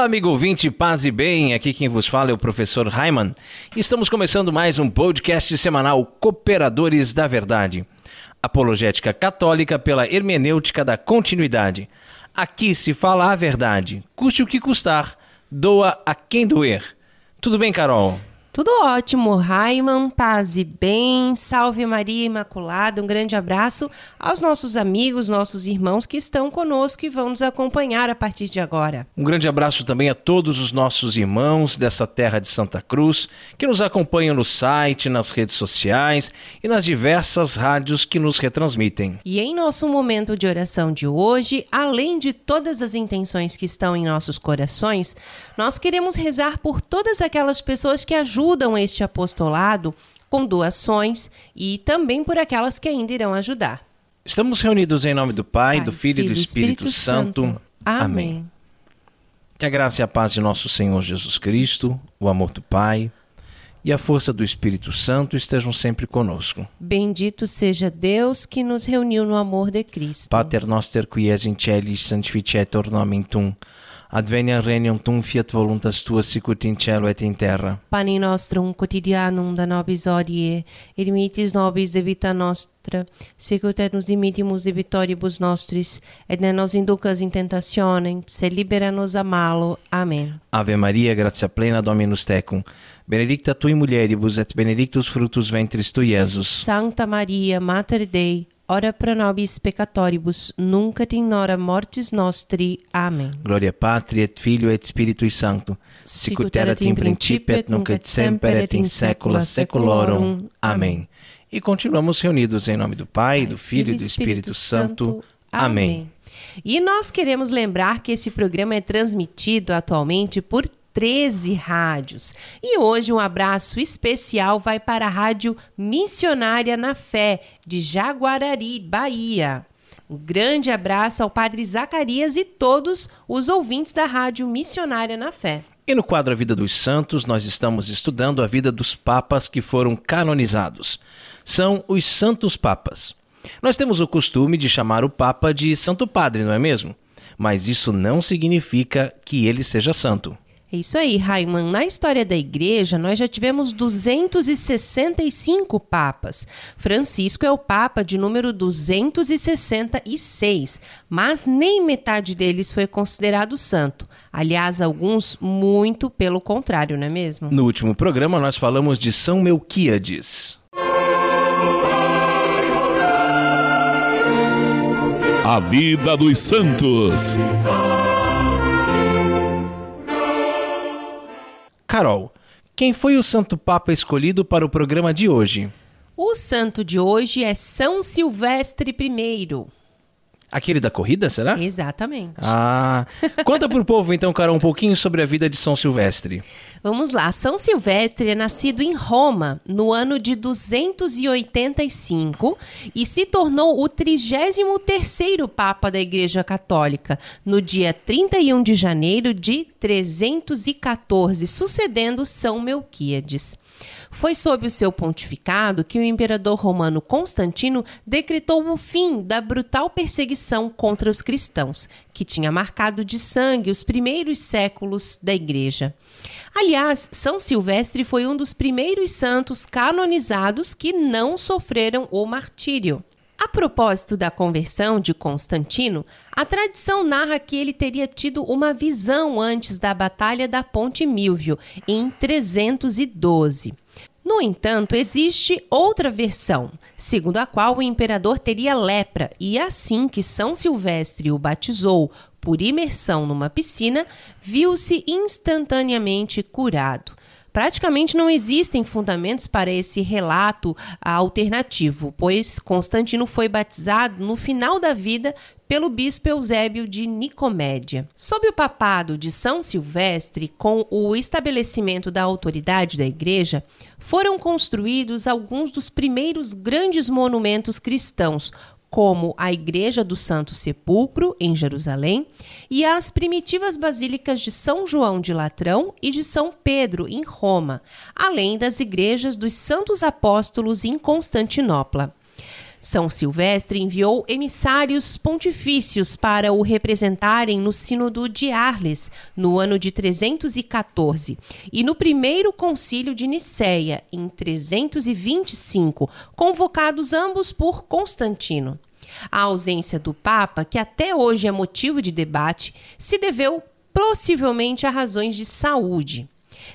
Olá, amigo ouvinte, paz e bem. Aqui quem vos fala é o professor Raiman. Estamos começando mais um podcast semanal Cooperadores da Verdade. Apologética católica pela hermenêutica da continuidade. Aqui se fala a verdade, custe o que custar, doa a quem doer. Tudo bem, Carol? Tudo ótimo, Raiman, paz e bem, salve Maria Imaculada, um grande abraço aos nossos amigos, nossos irmãos que estão conosco e vão nos acompanhar a partir de agora. Um grande abraço também a todos os nossos irmãos dessa terra de Santa Cruz que nos acompanham no site, nas redes sociais e nas diversas rádios que nos retransmitem. E em nosso momento de oração de hoje, além de todas as intenções que estão em nossos corações, nós queremos rezar por todas aquelas pessoas que ajudam ajudam este apostolado com doações e também por aquelas que ainda irão ajudar. Estamos reunidos em nome do Pai, Pai do Filho e do Espírito, Espírito Santo. Santo. Amém. Amém. Que a graça e a paz de nosso Senhor Jesus Cristo, o amor do Pai e a força do Espírito Santo estejam sempre conosco. Bendito seja Deus que nos reuniu no amor de Cristo. Pater noster qui es in celis sanctificetur nomen tum advenia regnum tum fiat voluntas tua sicut in cielo et in terra. Pani nostrum quotidianum da nobis odie, et nobis de vita nostra, sicut et nos dimittimus de vitoribus nostris, et ne nos inducas in tentationem, se libera nos a malo. Amen. Ave Maria, gratia plena Dominus tecum, benedicta tui mulieribus et benedictus fructus ventris tui, Iesus. Sancta Maria, Mater Dei, ora pro nobis peccatoribus, nunc et in hora mortis nostri. Amen. Gloria Patri et Filio et Spiritui Sancto, sicut erat in principio et nunc et semper et in saecula saeculorum. Amém. E continuamos reunidos em nome do Pai, do Filho e do Espírito Santo. Amém. E nós queremos lembrar que esse programa é transmitido atualmente por 13 rádios. E hoje um abraço especial vai para a Rádio Missionária na Fé, de Jaguarari, Bahia. Um grande abraço ao Padre Zacarias e todos os ouvintes da Rádio Missionária na Fé. E no quadro A Vida dos Santos, nós estamos estudando a vida dos papas que foram canonizados. São os Santos Papas. Nós temos o costume de chamar o Papa de Santo Padre, não é mesmo? Mas isso não significa que ele seja santo. É isso aí, Raiman. Na história da igreja, nós já tivemos 265 papas. Francisco é o papa de número 266, mas nem metade deles foi considerado santo. Aliás, alguns muito pelo contrário, não é mesmo? No último programa, nós falamos de São Melquíades. A vida dos santos. Carol, quem foi o Santo Papa escolhido para o programa de hoje? O santo de hoje é São Silvestre I. Aquele da corrida, será? Exatamente. Ah, conta para o povo então, Carol, um pouquinho sobre a vida de São Silvestre. Vamos lá. São Silvestre é nascido em Roma no ano de 285 e se tornou o 33º Papa da Igreja Católica no dia 31 de janeiro de 314, sucedendo São Melquíades. Foi sob o seu pontificado que o imperador romano Constantino decretou o fim da brutal perseguição contra os cristãos, que tinha marcado de sangue os primeiros séculos da Igreja. Aliás, São Silvestre foi um dos primeiros santos canonizados que não sofreram o martírio. A propósito da conversão de Constantino, a tradição narra que ele teria tido uma visão antes da Batalha da Ponte Milvio, em 312. No entanto, existe outra versão, segundo a qual o imperador teria lepra e assim que São Silvestre o batizou por imersão numa piscina, viu-se instantaneamente curado. Praticamente não existem fundamentos para esse relato alternativo, pois Constantino foi batizado no final da vida pelo bispo Eusébio de Nicomédia. Sob o papado de São Silvestre, com o estabelecimento da autoridade da igreja, foram construídos alguns dos primeiros grandes monumentos cristãos, como a Igreja do Santo Sepulcro, em Jerusalém, e as primitivas basílicas de São João de Latrão e de São Pedro, em Roma, além das igrejas dos Santos Apóstolos em Constantinopla. São Silvestre enviou emissários pontifícios para o representarem no Sínodo de Arles, no ano de 314, e no primeiro concílio de Nicéia, em 325, convocados ambos por Constantino. A ausência do Papa, que até hoje é motivo de debate, se deveu possivelmente a razões de saúde.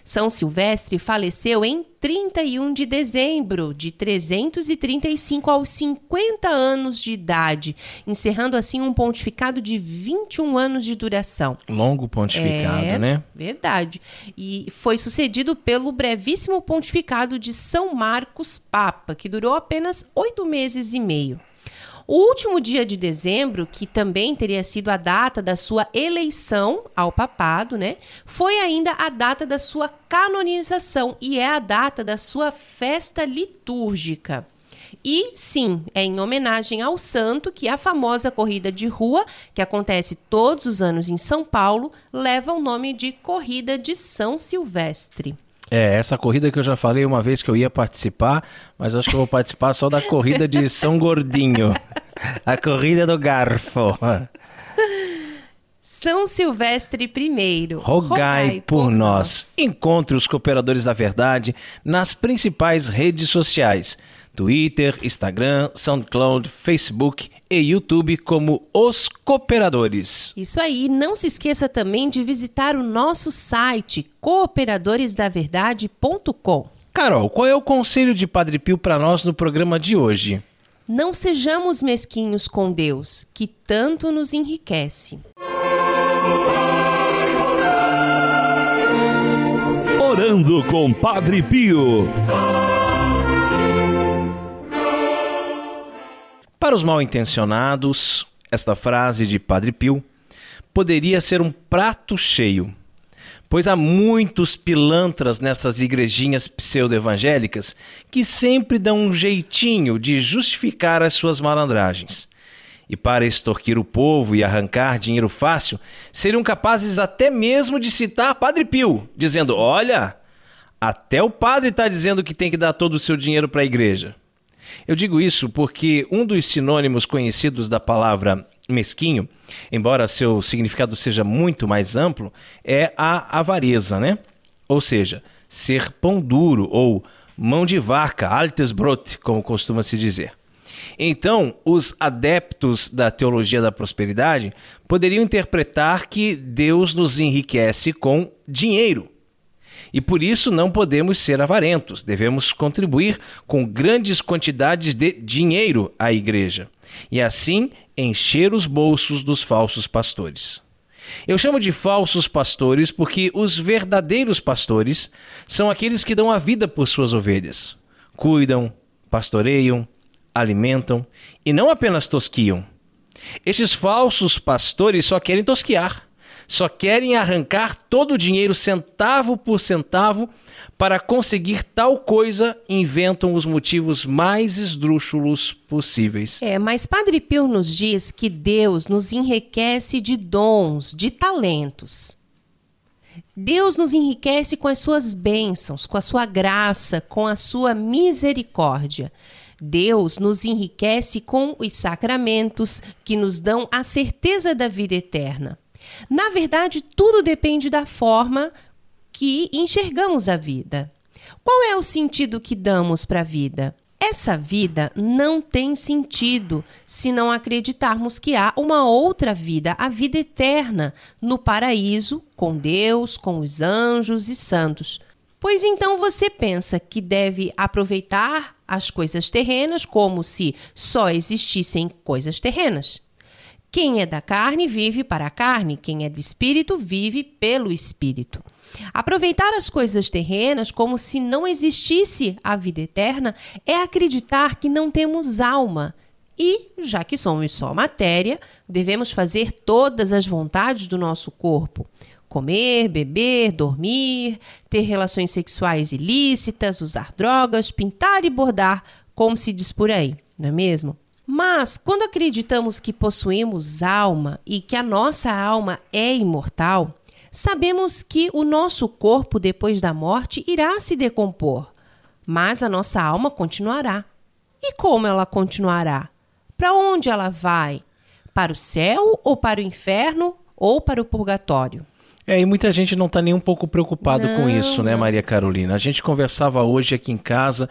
São Silvestre faleceu em 31 de dezembro de 335 aos 50 anos de idade, encerrando assim um pontificado de 21 anos de duração. Longo pontificado, é, né? Verdade. E foi sucedido pelo brevíssimo pontificado de São Marcos Papa, que durou apenas oito meses e meio. O último dia de dezembro, que também teria sido a data da sua eleição ao papado, né, foi ainda a data da sua canonização e é a data da sua festa litúrgica. E sim, é em homenagem ao santo que a famosa corrida de rua, que acontece todos os anos em São Paulo, leva o nome de Corrida de São Silvestre. É, essa corrida que eu já falei uma vez que eu ia participar, mas acho que eu vou participar só da corrida de São Gordinho. A corrida do garfo. São Silvestre I. Rogai, Rogai por, por nós. nós. Encontre os cooperadores da verdade nas principais redes sociais. Twitter, Instagram, SoundCloud, Facebook e YouTube como Os Cooperadores. Isso aí, não se esqueça também de visitar o nosso site cooperadoresdaverdade.com. Carol, qual é o conselho de Padre Pio para nós no programa de hoje? Não sejamos mesquinhos com Deus, que tanto nos enriquece. Orando com Padre Pio. Para os mal intencionados, esta frase de Padre Pio poderia ser um prato cheio, pois há muitos pilantras nessas igrejinhas pseudo-evangélicas que sempre dão um jeitinho de justificar as suas malandragens. E para extorquir o povo e arrancar dinheiro fácil, seriam capazes até mesmo de citar Padre Pio, dizendo: Olha, até o padre está dizendo que tem que dar todo o seu dinheiro para a igreja. Eu digo isso porque um dos sinônimos conhecidos da palavra mesquinho, embora seu significado seja muito mais amplo, é a avareza, né? Ou seja, ser pão duro ou mão de vaca, altes brot, como costuma se dizer. Então, os adeptos da teologia da prosperidade poderiam interpretar que Deus nos enriquece com dinheiro. E por isso não podemos ser avarentos, devemos contribuir com grandes quantidades de dinheiro à igreja e assim encher os bolsos dos falsos pastores. Eu chamo de falsos pastores porque os verdadeiros pastores são aqueles que dão a vida por suas ovelhas, cuidam, pastoreiam, alimentam e não apenas tosquiam. Esses falsos pastores só querem tosquiar só querem arrancar todo o dinheiro centavo por centavo para conseguir tal coisa, inventam os motivos mais esdrúxulos possíveis. É, mas Padre Pio nos diz que Deus nos enriquece de dons, de talentos. Deus nos enriquece com as suas bênçãos, com a sua graça, com a sua misericórdia. Deus nos enriquece com os sacramentos que nos dão a certeza da vida eterna. Na verdade, tudo depende da forma que enxergamos a vida. Qual é o sentido que damos para a vida? Essa vida não tem sentido se não acreditarmos que há uma outra vida, a vida eterna, no paraíso, com Deus, com os anjos e santos. Pois então você pensa que deve aproveitar as coisas terrenas como se só existissem coisas terrenas. Quem é da carne vive para a carne, quem é do espírito vive pelo espírito. Aproveitar as coisas terrenas como se não existisse a vida eterna é acreditar que não temos alma. E, já que somos só matéria, devemos fazer todas as vontades do nosso corpo. Comer, beber, dormir, ter relações sexuais ilícitas, usar drogas, pintar e bordar, como se diz por aí, não é mesmo? Mas, quando acreditamos que possuímos alma e que a nossa alma é imortal, sabemos que o nosso corpo, depois da morte, irá se decompor, mas a nossa alma continuará. E como ela continuará? Para onde ela vai? Para o céu ou para o inferno ou para o purgatório? É, e muita gente não está nem um pouco preocupado Não, com isso, né. Maria Carolina? A gente conversava hoje aqui em casa,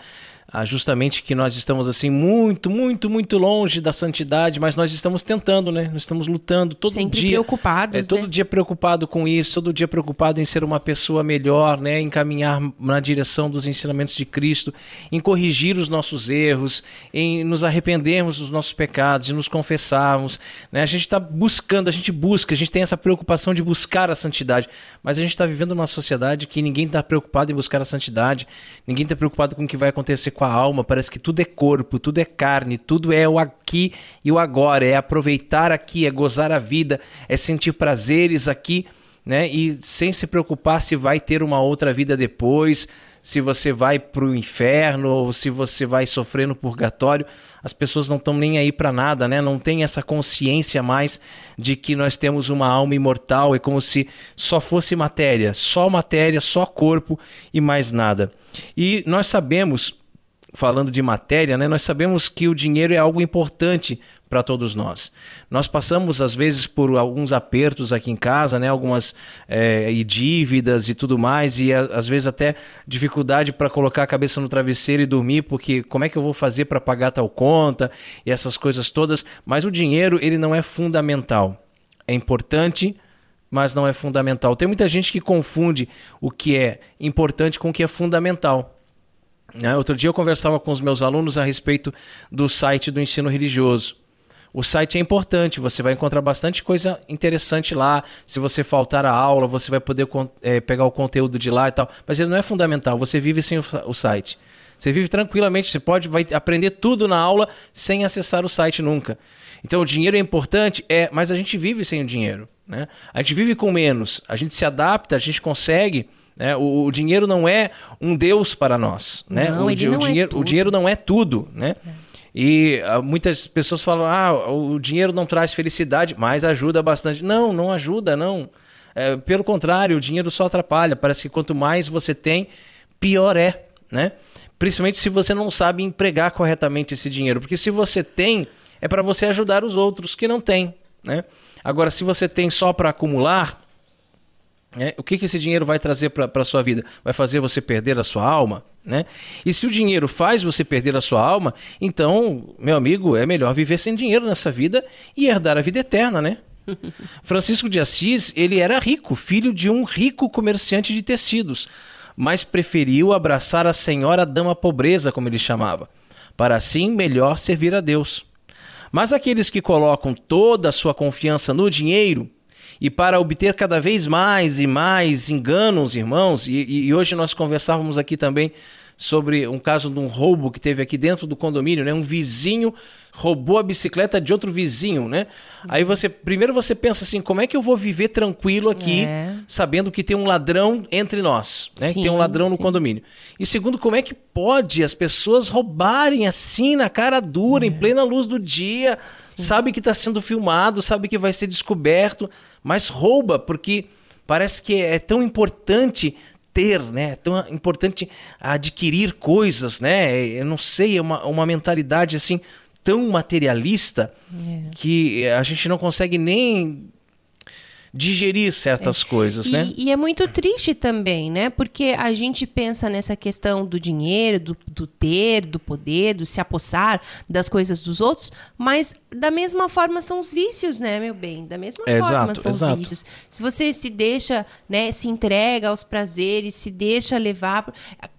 justamente que nós estamos assim muito, muito, muito longe da santidade, mas nós estamos tentando, né? Nós estamos lutando todo Sempre dia. preocupados, É, todo né? dia preocupado com isso, todo dia preocupado em ser uma pessoa melhor, né? Em caminhar na direção dos ensinamentos de Cristo, em corrigir os nossos erros, em nos arrependermos dos nossos pecados, de nos confessarmos, né? A gente está buscando, a gente busca, a gente tem essa preocupação de buscar a santidade, mas a gente está vivendo numa sociedade que ninguém está preocupado em buscar a santidade, ninguém está preocupado com o que vai acontecer com a alma, parece que tudo é corpo, tudo é carne, tudo é o aqui e o agora, é aproveitar aqui, é gozar a vida, é sentir prazeres aqui, né? E sem se preocupar se vai ter uma outra vida depois, se você vai para o inferno ou se você vai sofrer no purgatório. As pessoas não estão nem aí para nada, né? Não tem essa consciência mais de que nós temos uma alma imortal, é como se só fosse matéria, só matéria, só corpo e mais nada. E nós sabemos falando de matéria, né, nós sabemos que o dinheiro é algo importante para todos nós. Nós passamos às vezes por alguns apertos aqui em casa, né, algumas eh, e dívidas e tudo mais, e a- às vezes até dificuldade para colocar a cabeça no travesseiro e dormir, porque como é que eu vou fazer para pagar tal conta e essas coisas todas. Mas o dinheiro ele não é fundamental. É importante, mas não é fundamental. Tem muita gente que confunde o que é importante com o que é fundamental. Né? Outro dia eu conversava com os meus alunos a respeito do site do ensino religioso. O site é importante, você vai encontrar bastante coisa interessante lá. Se você faltar a aula, você vai poder eh, pegar o conteúdo de lá e tal. Mas ele não é fundamental, você vive sem o, o site. Você vive tranquilamente, você pode vai aprender tudo na aula sem acessar o site nunca. Então o dinheiro é importante, é, mas a gente vive sem o dinheiro. Né? A gente vive com menos, a gente se adapta, a gente consegue. Né? O, o dinheiro não é um Deus para nós. Né? Não, o, ele o não é dinheiro, o tudo. dinheiro não é tudo. Né? E ah, muitas pessoas falam: ah, o dinheiro não traz felicidade, mas ajuda bastante. Não, não ajuda, não. É, pelo contrário, o dinheiro só atrapalha. Parece que quanto mais você tem, pior é, né? Principalmente se você não sabe empregar corretamente esse dinheiro. Porque se você tem, é para você ajudar os outros que não têm, né? Agora, se você tem só para acumular, né? O que, que esse dinheiro vai trazer para a sua vida? Vai fazer você perder a sua alma? Né? E se o dinheiro faz você perder a sua alma, então, meu amigo, é melhor viver sem dinheiro nessa vida e herdar a vida eterna, né? Francisco de Assis, ele era rico, filho de um rico comerciante de tecidos, mas preferiu abraçar a senhora dama pobreza, como ele chamava, para assim melhor servir a Deus. Mas aqueles que colocam toda a sua confiança no dinheiro e para obter cada vez mais e mais enganam os irmãos, e- e hoje nós conversávamos aqui também sobre um caso de um roubo que teve aqui dentro do condomínio, né? Um vizinho roubou a bicicleta de outro vizinho, né? Aí você, primeiro você pensa assim, como é que eu vou viver tranquilo aqui, É. sabendo que tem um ladrão entre nós, né? que tem um Sim, ladrão no sim. condomínio. E segundo, como é que pode as pessoas roubarem assim na cara dura, em plena luz do dia, sabe que está sendo filmado, sabe que vai ser descoberto, mas rouba porque parece que é tão importante ter, né? É tão importante adquirir coisas, né? Eu não sei, é uma, uma mentalidade assim tão materialista que a gente não consegue nem digerir certas coisas, E, né? e é muito triste também, né? Porque a gente pensa nessa questão do dinheiro, do, do ter, do poder, do se apossar das coisas dos outros, mas da mesma forma são os vícios, né, meu bem? Da mesma É, forma exato, são exato. os vícios. Se você se deixa, né, se entrega aos prazeres, se deixa levar.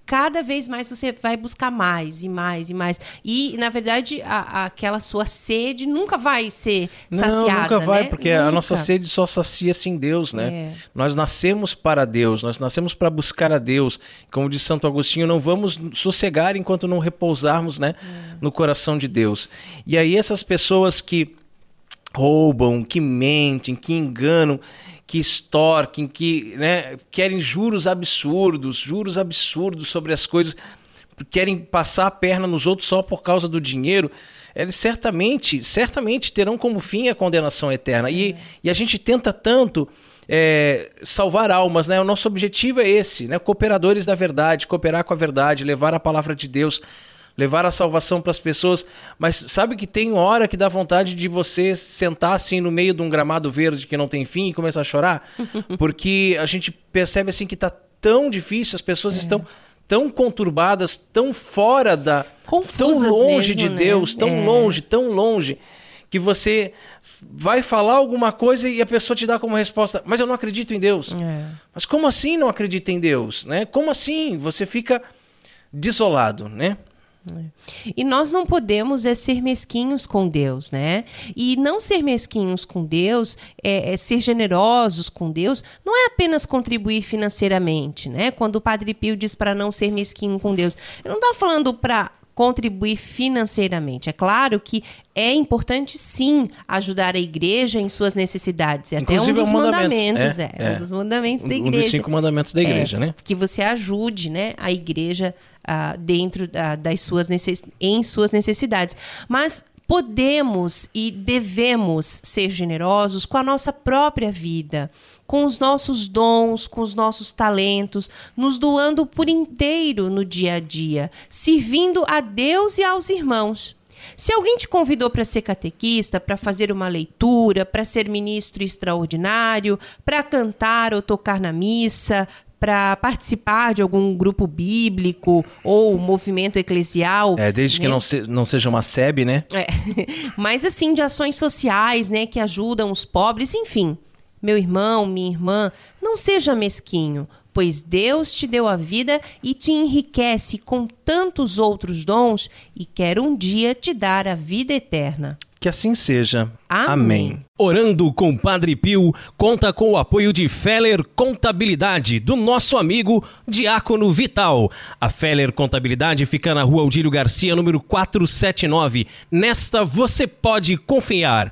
Cada vez mais você vai buscar mais e mais e mais. E, na verdade, a, a, aquela sua sede nunca vai ser saciada. Não, nunca vai, né? porque nunca. a nossa sede só sacia-se em Deus, né? É. Nós nascemos para Deus, nós nascemos para buscar a Deus. Como diz Santo Agostinho, não vamos sossegar enquanto não repousarmos né, É. no coração de Deus. E aí essas pessoas que roubam, que mentem, que enganam, que extorquem, que né, querem juros absurdos, juros absurdos sobre as coisas, querem passar a perna nos outros só por causa do dinheiro, eles certamente, certamente terão como fim a condenação eterna. E, e a gente tenta tanto é, salvar almas, né? O nosso objetivo é esse, né? Cooperadores da verdade, cooperar com a verdade, levar a palavra de Deus, levar a salvação para as pessoas. Mas sabe que tem hora que dá vontade de você sentar assim no meio de um gramado verde que não tem fim e começar a chorar? Porque a gente percebe assim que está tão difícil, as pessoas estão tão conturbadas, tão fora da. Confusas tão longe mesmo, de né? Deus, tão É. longe, tão longe, que você vai falar alguma coisa e a pessoa te dá como resposta, mas eu não acredito em Deus. É. Mas como assim não acredita em Deus? Né? Como assim? Você fica desolado, né? E nós não podemos é ser mesquinhos com Deus, né? E não ser mesquinhos com Deus, é, é ser generosos com Deus, não é apenas contribuir financeiramente, né? Quando o Padre Pio diz para não ser mesquinho com Deus, eu não estou falando para contribuir financeiramente. É claro que é importante sim ajudar a igreja em suas necessidades. É até um Inclusive, é um dos mandamento. mandamentos, é, É, é é. um dos mandamentos da Um igreja dos cinco mandamentos da igreja, é, né? Que você ajude né, a igreja ah, dentro da- das suas necess... em suas necessidades. Mas podemos e devemos ser generosos com a nossa própria vida, com os nossos dons, com os nossos talentos, nos doando por inteiro no dia a dia, servindo a Deus e aos irmãos. Se alguém te convidou para ser catequista, para fazer uma leitura, para ser ministro extraordinário, para cantar ou tocar na missa, para participar de algum grupo bíblico ou movimento eclesial. É, desde que né? não, se- não seja uma SEB, né? É. Mas assim, de ações sociais, né, que ajudam os pobres, enfim. Meu irmão, minha irmã, não seja mesquinho, pois Deus te deu a vida e te enriquece com tantos outros dons e quer um dia te dar a vida eterna. Que assim seja. Amém. Orando com Padre Pio conta com o apoio de Feller Contabilidade, do nosso amigo Diácono Vital. A Feller Contabilidade fica na rua Aldílio Garcia, número 479. Nesta você pode confiar.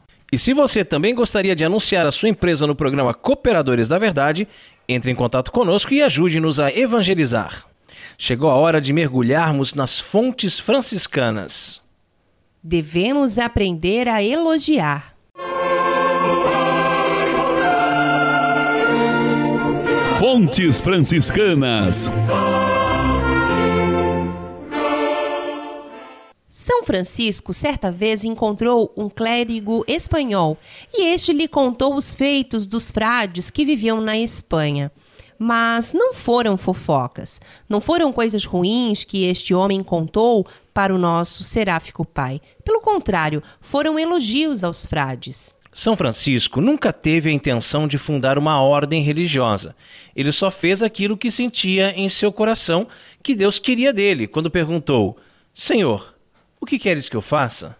E se você também gostaria de anunciar a sua empresa no programa Cooperadores da Verdade, entre em contato conosco e ajude-nos a evangelizar. Chegou a hora de mergulharmos nas fontes franciscanas. Devemos aprender a elogiar. Fontes franciscanas. São Francisco certa vez encontrou um clérigo espanhol e este lhe contou os feitos dos frades que viviam na Espanha. Mas não foram fofocas, não foram coisas ruins que este homem contou para o nosso seráfico pai. Pelo contrário, foram elogios aos frades. São Francisco nunca teve a intenção de fundar uma ordem religiosa. Ele só fez aquilo que sentia em seu coração que Deus queria dele, quando perguntou: Senhor, o que queres que eu faça?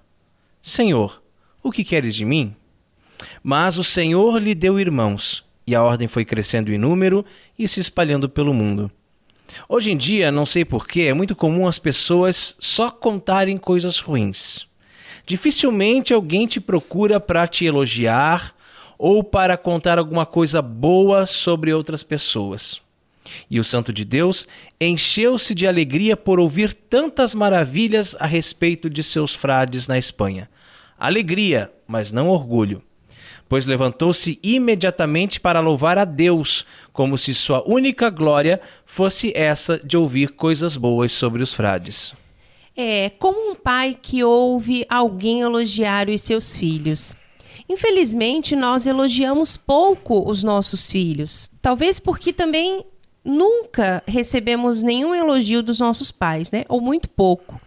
Senhor, o que queres de mim? Mas o Senhor lhe deu irmãos, e a ordem foi crescendo em número e se espalhando pelo mundo. Hoje em dia, não sei porquê, é muito comum as pessoas só contarem coisas ruins. Dificilmente alguém te procura para te elogiar ou para contar alguma coisa boa sobre outras pessoas. E o Santo de Deus encheu-se de alegria por ouvir tantas maravilhas a respeito de seus frades na Espanha. Alegria, mas não orgulho. Pois levantou-se imediatamente para louvar a Deus, como se sua única glória fosse essa de ouvir coisas boas sobre os frades. É como um pai que ouve alguém elogiar os seus filhos. Infelizmente, nós elogiamos pouco os nossos filhos. Talvez porque também nunca recebemos nenhum elogio dos nossos pais, né? Ou muito pouco.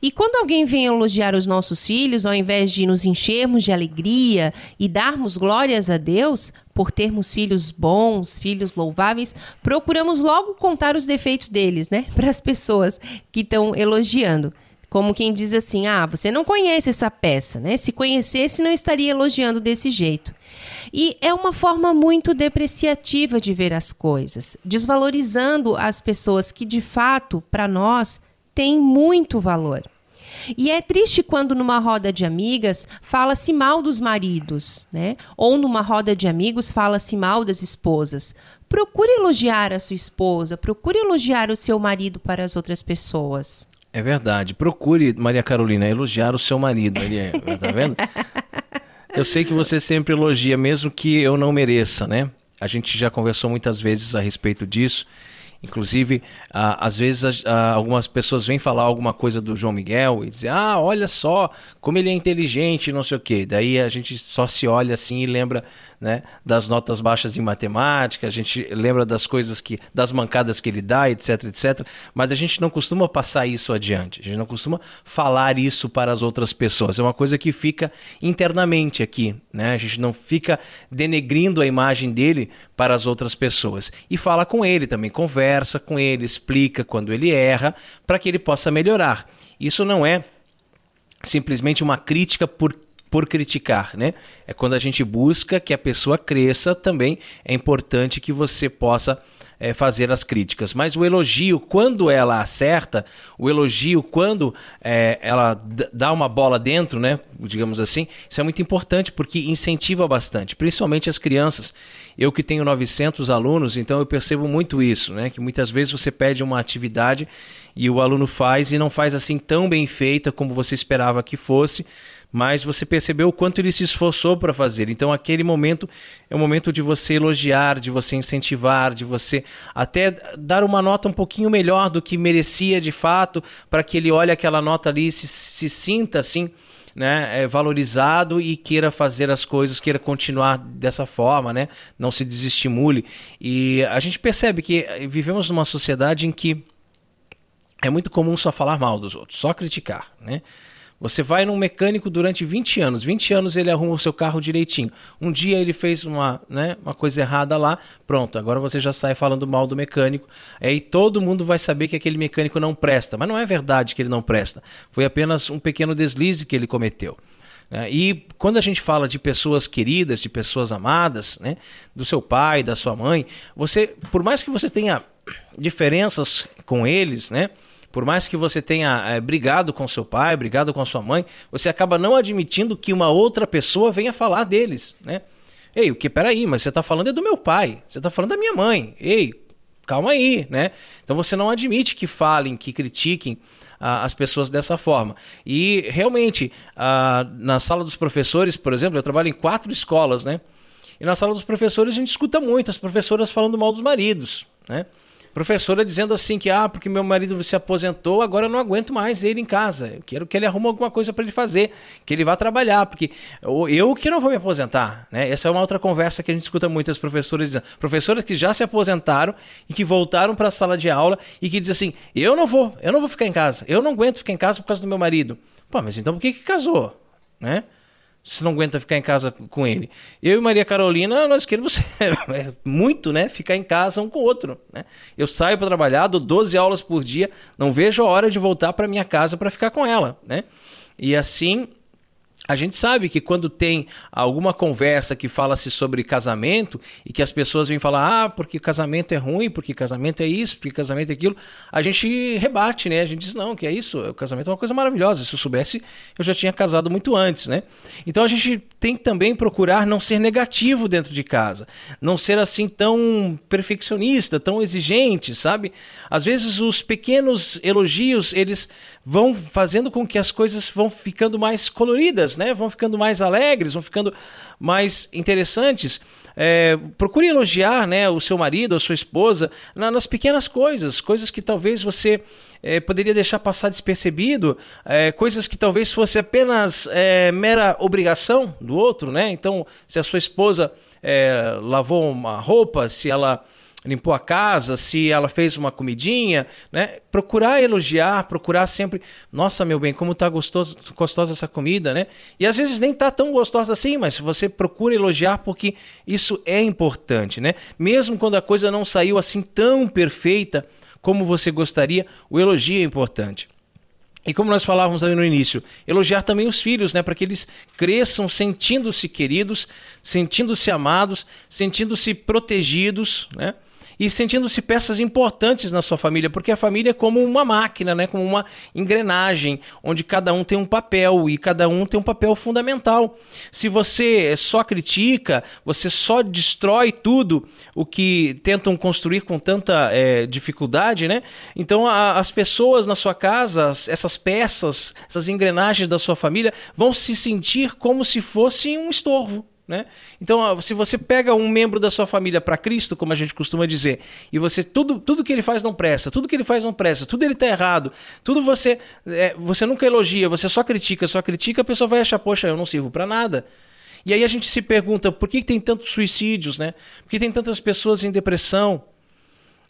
E quando alguém vem elogiar os nossos filhos, ao invés de nos enchermos de alegria e darmos glórias a Deus por termos filhos bons, filhos louváveis, procuramos logo contar os defeitos deles, né? Para as pessoas que estão elogiando. Como quem diz assim: ah, você não conhece essa peça, né? Se conhecesse, não estaria elogiando desse jeito. E é uma forma muito depreciativa de ver as coisas, desvalorizando as pessoas que, de fato, para nós, têm muito valor. E é triste quando numa roda de amigas fala-se mal dos maridos, né? Ou numa roda de amigos fala-se mal das esposas. Procure elogiar a sua esposa, procure elogiar o seu marido para as outras pessoas. É verdade. Procure, Maria Carolina, elogiar o seu marido. Ele é, tá vendo? Eu sei que você sempre elogia, mesmo que eu não mereça, né? A gente já conversou muitas vezes a respeito disso. Inclusive, ah, às vezes ah, algumas pessoas vêm falar alguma coisa do João Miguel e dizem: Ah, olha só como ele é inteligente, não sei o quê. Daí a gente só se olha assim e lembra né, das notas baixas em matemática, a gente lembra das coisas que, das mancadas que ele dá, etc, etc. Mas a gente não costuma passar isso adiante, a gente não costuma falar isso para as outras pessoas. É uma coisa que fica internamente aqui, né? A gente não fica denegrindo a imagem dele para as outras pessoas. E fala com ele também, conversa com ele, explica quando ele erra, para que ele possa melhorar. Isso não é simplesmente uma crítica por por criticar, né? É quando a gente busca que a pessoa cresça também, é importante que você possa é, fazer as críticas. Mas o elogio, quando ela acerta, o elogio, quando é, ela dá uma bola dentro, né? Digamos assim, isso é muito importante porque incentiva bastante, principalmente as crianças. Eu que tenho 900 alunos, então eu percebo muito isso, né? Que muitas vezes você pede uma atividade e o aluno faz e não faz assim tão bem feita como você esperava que fosse mas você percebeu o quanto ele se esforçou para fazer. Então, aquele momento é o momento de você elogiar, de você incentivar, de você até dar uma nota um pouquinho melhor do que merecia de fato, para que ele olhe aquela nota ali e se, se sinta assim. Né, é, valorizado e queira fazer as coisas, queira continuar dessa forma, né, não se desestimule. E a gente percebe que vivemos numa sociedade em que é muito comum só falar mal dos outros, só criticar, né? Você vai num mecânico durante 20 anos, 20 anos ele arruma o seu carro direitinho. Um dia ele fez uma, né, uma coisa errada lá, pronto, agora você já sai falando mal do mecânico. Aí todo mundo vai saber que aquele mecânico não presta, mas não é verdade que ele não presta. Foi apenas um pequeno deslize que ele cometeu. Né? E quando a gente fala de pessoas queridas, de pessoas amadas, né, do seu pai, da sua mãe, você, por mais que você tenha diferenças com eles, né? Por mais que você tenha é, brigado com seu pai, brigado com sua mãe, você acaba não admitindo que uma outra pessoa venha falar deles, né? Ei, o que? Peraí, mas você está falando é do meu pai, você está falando da minha mãe. Ei, calma aí, né? Então você não admite que falem, que critiquem ah, as pessoas dessa forma. E realmente, ah, na sala dos professores, por exemplo, eu trabalho em quatro escolas, né? E na sala dos professores a gente escuta muito as professoras falando mal dos maridos, né? Professora dizendo assim que ah, porque meu marido se aposentou, agora eu não aguento mais ele em casa. Eu quero que ele arrume alguma coisa para ele fazer, que ele vá trabalhar, porque eu que não vou me aposentar, né? Essa é uma outra conversa que a gente escuta muitas professoras dizendo, professoras que já se aposentaram e que voltaram para a sala de aula e que dizem assim: "Eu não vou, eu não vou ficar em casa. Eu não aguento ficar em casa por causa do meu marido". Pô, mas então por que que casou, né? Se não aguenta ficar em casa com ele. Eu e Maria Carolina, nós queremos muito, né? Ficar em casa um com o outro. Né? Eu saio para trabalhar, dou 12 aulas por dia, não vejo a hora de voltar para minha casa para ficar com ela, né? E assim a gente sabe que quando tem alguma conversa que fala-se sobre casamento e que as pessoas vêm falar, ah, porque casamento é ruim, porque casamento é isso, porque casamento é aquilo, a gente rebate, né? A gente diz, não, que é isso, o casamento é uma coisa maravilhosa. Se eu soubesse, eu já tinha casado muito antes, né? Então a gente tem que também procurar não ser negativo dentro de casa, não ser assim tão perfeccionista, tão exigente, sabe? Às vezes os pequenos elogios, eles vão fazendo com que as coisas vão ficando mais coloridas né? Vão ficando mais alegres, vão ficando mais interessantes. É, procure elogiar né, o seu marido, a sua esposa, na, nas pequenas coisas, coisas que talvez você é, poderia deixar passar despercebido, é, coisas que talvez fosse apenas é, mera obrigação do outro, né? Então, se a sua esposa é, lavou uma roupa, se ela limpou a casa, se ela fez uma comidinha, né? Procurar elogiar, procurar sempre, nossa, meu bem, como tá gostoso, gostosa essa comida, né? E às vezes nem tá tão gostosa assim, mas você procura elogiar porque isso é importante, né? Mesmo quando a coisa não saiu assim tão perfeita como você gostaria, o elogio é importante. E como nós falávamos ali no início, elogiar também os filhos, né, para que eles cresçam sentindo-se queridos, sentindo-se amados, sentindo-se protegidos, né? E sentindo-se peças importantes na sua família, porque a família é como uma máquina, né? como uma engrenagem, onde cada um tem um papel e cada um tem um papel fundamental. Se você só critica, você só destrói tudo o que tentam construir com tanta é, dificuldade, né? Então a, as pessoas na sua casa, essas peças, essas engrenagens da sua família, vão se sentir como se fosse um estorvo. Né? Então, se você pega um membro da sua família para Cristo, como a gente costuma dizer, e você tudo, tudo que ele faz não presta, tudo que ele faz não presta, tudo ele está errado, tudo você é, você nunca elogia, você só critica, só critica, a pessoa vai achar, poxa, eu não sirvo para nada. E aí a gente se pergunta, por que tem tantos suicídios, né? Por que tem tantas pessoas em depressão?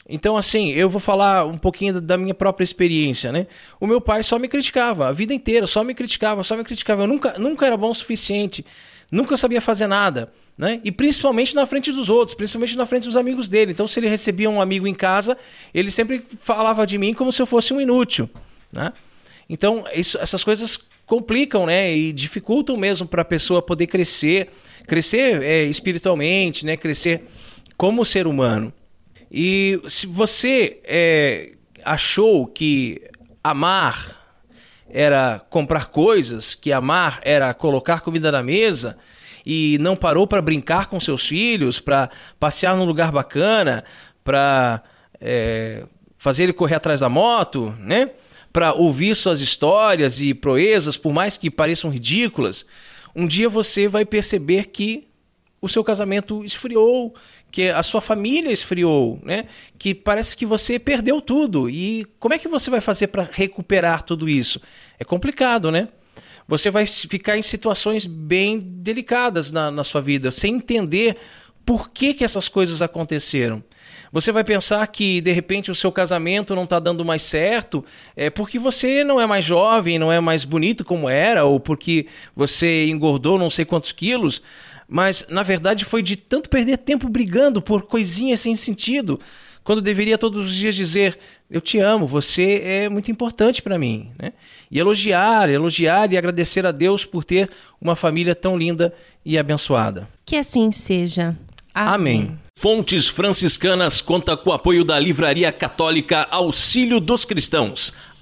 Então, assim, eu vou falar um pouquinho da minha própria experiência, né? O meu pai só me criticava a vida inteira, só me criticava, só me criticava. Eu nunca, nunca era bom o suficiente nunca sabia fazer nada. Né? E principalmente na frente dos outros, principalmente na frente dos amigos dele. Então, se ele recebia um amigo em casa, ele sempre falava de mim como se eu fosse um inútil. Né? Então, isso, essas coisas complicam né? e dificultam mesmo para a pessoa poder crescer, crescer é, espiritualmente, né? crescer como ser humano. E se você é, achou que amar era comprar coisas, que amar era colocar comida na mesa e não parou para brincar com seus filhos, para passear num lugar bacana, para é, fazer ele correr atrás da moto, né? Para ouvir suas histórias e proezas, por mais que pareçam ridículas, um dia você vai perceber que o seu casamento esfriou, que a sua família esfriou, né? Que parece que você perdeu tudo. E como é que você vai fazer para recuperar tudo isso? É complicado, né? Você vai ficar em situações bem delicadas na, na sua vida, sem entender por que, que essas coisas aconteceram. Você vai pensar que de repente o seu casamento não está dando mais certo, é porque você não é mais jovem, não é mais bonito como era, ou porque você engordou não sei quantos quilos mas na verdade foi de tanto perder tempo brigando por coisinhas sem sentido, quando deveria todos os dias dizer: Eu te amo, você é muito importante para mim. Né? E elogiar, elogiar e agradecer a Deus por ter uma família tão linda e abençoada. Que assim seja. Amém. Amém. Fontes Franciscanas conta com o apoio da Livraria Católica Auxílio dos Cristãos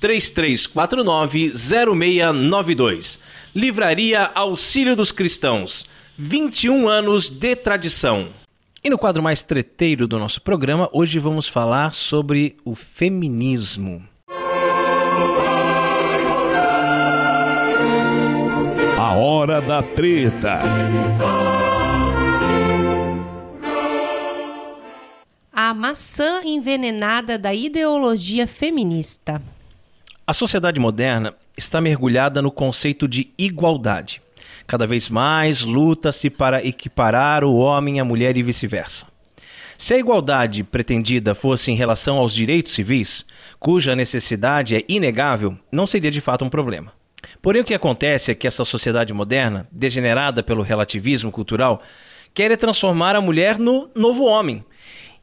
3349-0692. Livraria Auxílio dos Cristãos. 21 anos de tradição. E no quadro mais treteiro do nosso programa, hoje vamos falar sobre o feminismo. A hora da treta. A maçã envenenada da ideologia feminista. A sociedade moderna está mergulhada no conceito de igualdade. Cada vez mais luta-se para equiparar o homem à mulher e vice-versa. Se a igualdade pretendida fosse em relação aos direitos civis, cuja necessidade é inegável, não seria de fato um problema. Porém, o que acontece é que essa sociedade moderna, degenerada pelo relativismo cultural, quer transformar a mulher no novo homem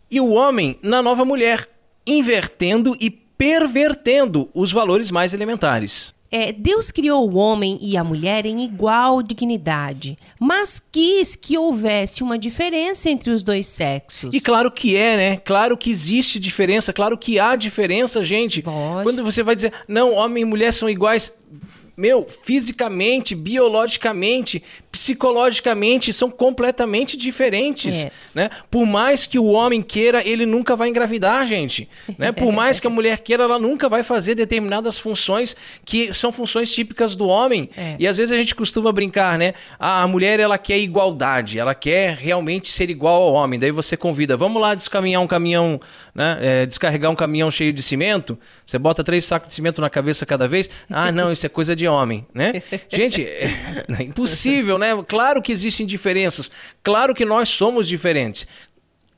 e o homem na nova mulher, invertendo e pervertendo os valores mais elementares. É, Deus criou o homem e a mulher em igual dignidade, mas quis que houvesse uma diferença entre os dois sexos. E claro que é, né? Claro que existe diferença, claro que há diferença, gente. Lógico. Quando você vai dizer, não, homem e mulher são iguais, meu, fisicamente, biologicamente, psicologicamente são completamente diferentes, É. né? Por mais que o homem queira, ele nunca vai engravidar, gente, né? Por mais que a mulher queira, ela nunca vai fazer determinadas funções que são funções típicas do homem. É. E às vezes a gente costuma brincar, né? Ah, a mulher ela quer igualdade, ela quer realmente ser igual ao homem. Daí você convida, vamos lá descaminhar um caminhão, né? É, descarregar um caminhão cheio de cimento. Você bota três sacos de cimento na cabeça cada vez. Ah, não, isso é coisa de homem, né? Gente, é, é impossível, né? Claro que existem diferenças. Claro que nós somos diferentes.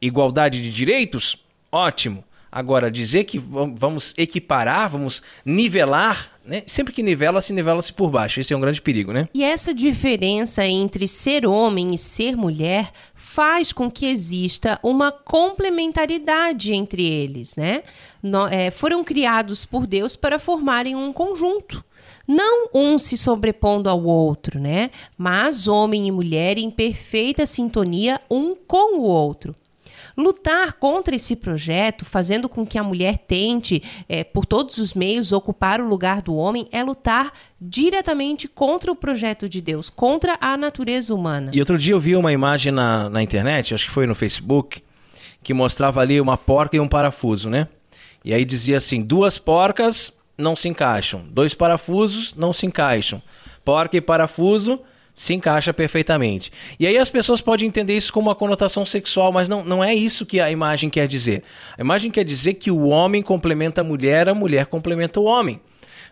Igualdade de direitos? Ótimo. Agora, dizer que vam- vamos equiparar, vamos nivelar, né? Sempre que nivela, se nivela-se por baixo. Esse é um grande perigo, né? E essa diferença entre ser homem e ser mulher faz com que exista uma complementaridade entre eles, né? No- é, foram criados por Deus para formarem um conjunto. Não um se sobrepondo ao outro, né? Mas homem e mulher em perfeita sintonia um com o outro. Lutar contra esse projeto, fazendo com que a mulher tente, eh, por todos os meios, ocupar o lugar do homem, é lutar diretamente contra o projeto de Deus, contra a natureza humana. E outro dia eu vi uma imagem na, na internet, acho que foi no Facebook, que mostrava ali uma porca e um parafuso, né? E aí dizia assim: duas porcas não se encaixam, dois parafusos não se encaixam. Porca e parafuso se encaixa perfeitamente. E aí as pessoas podem entender isso como uma conotação sexual, mas não, não é isso que a imagem quer dizer. A imagem quer dizer que o homem complementa a mulher, a mulher complementa o homem.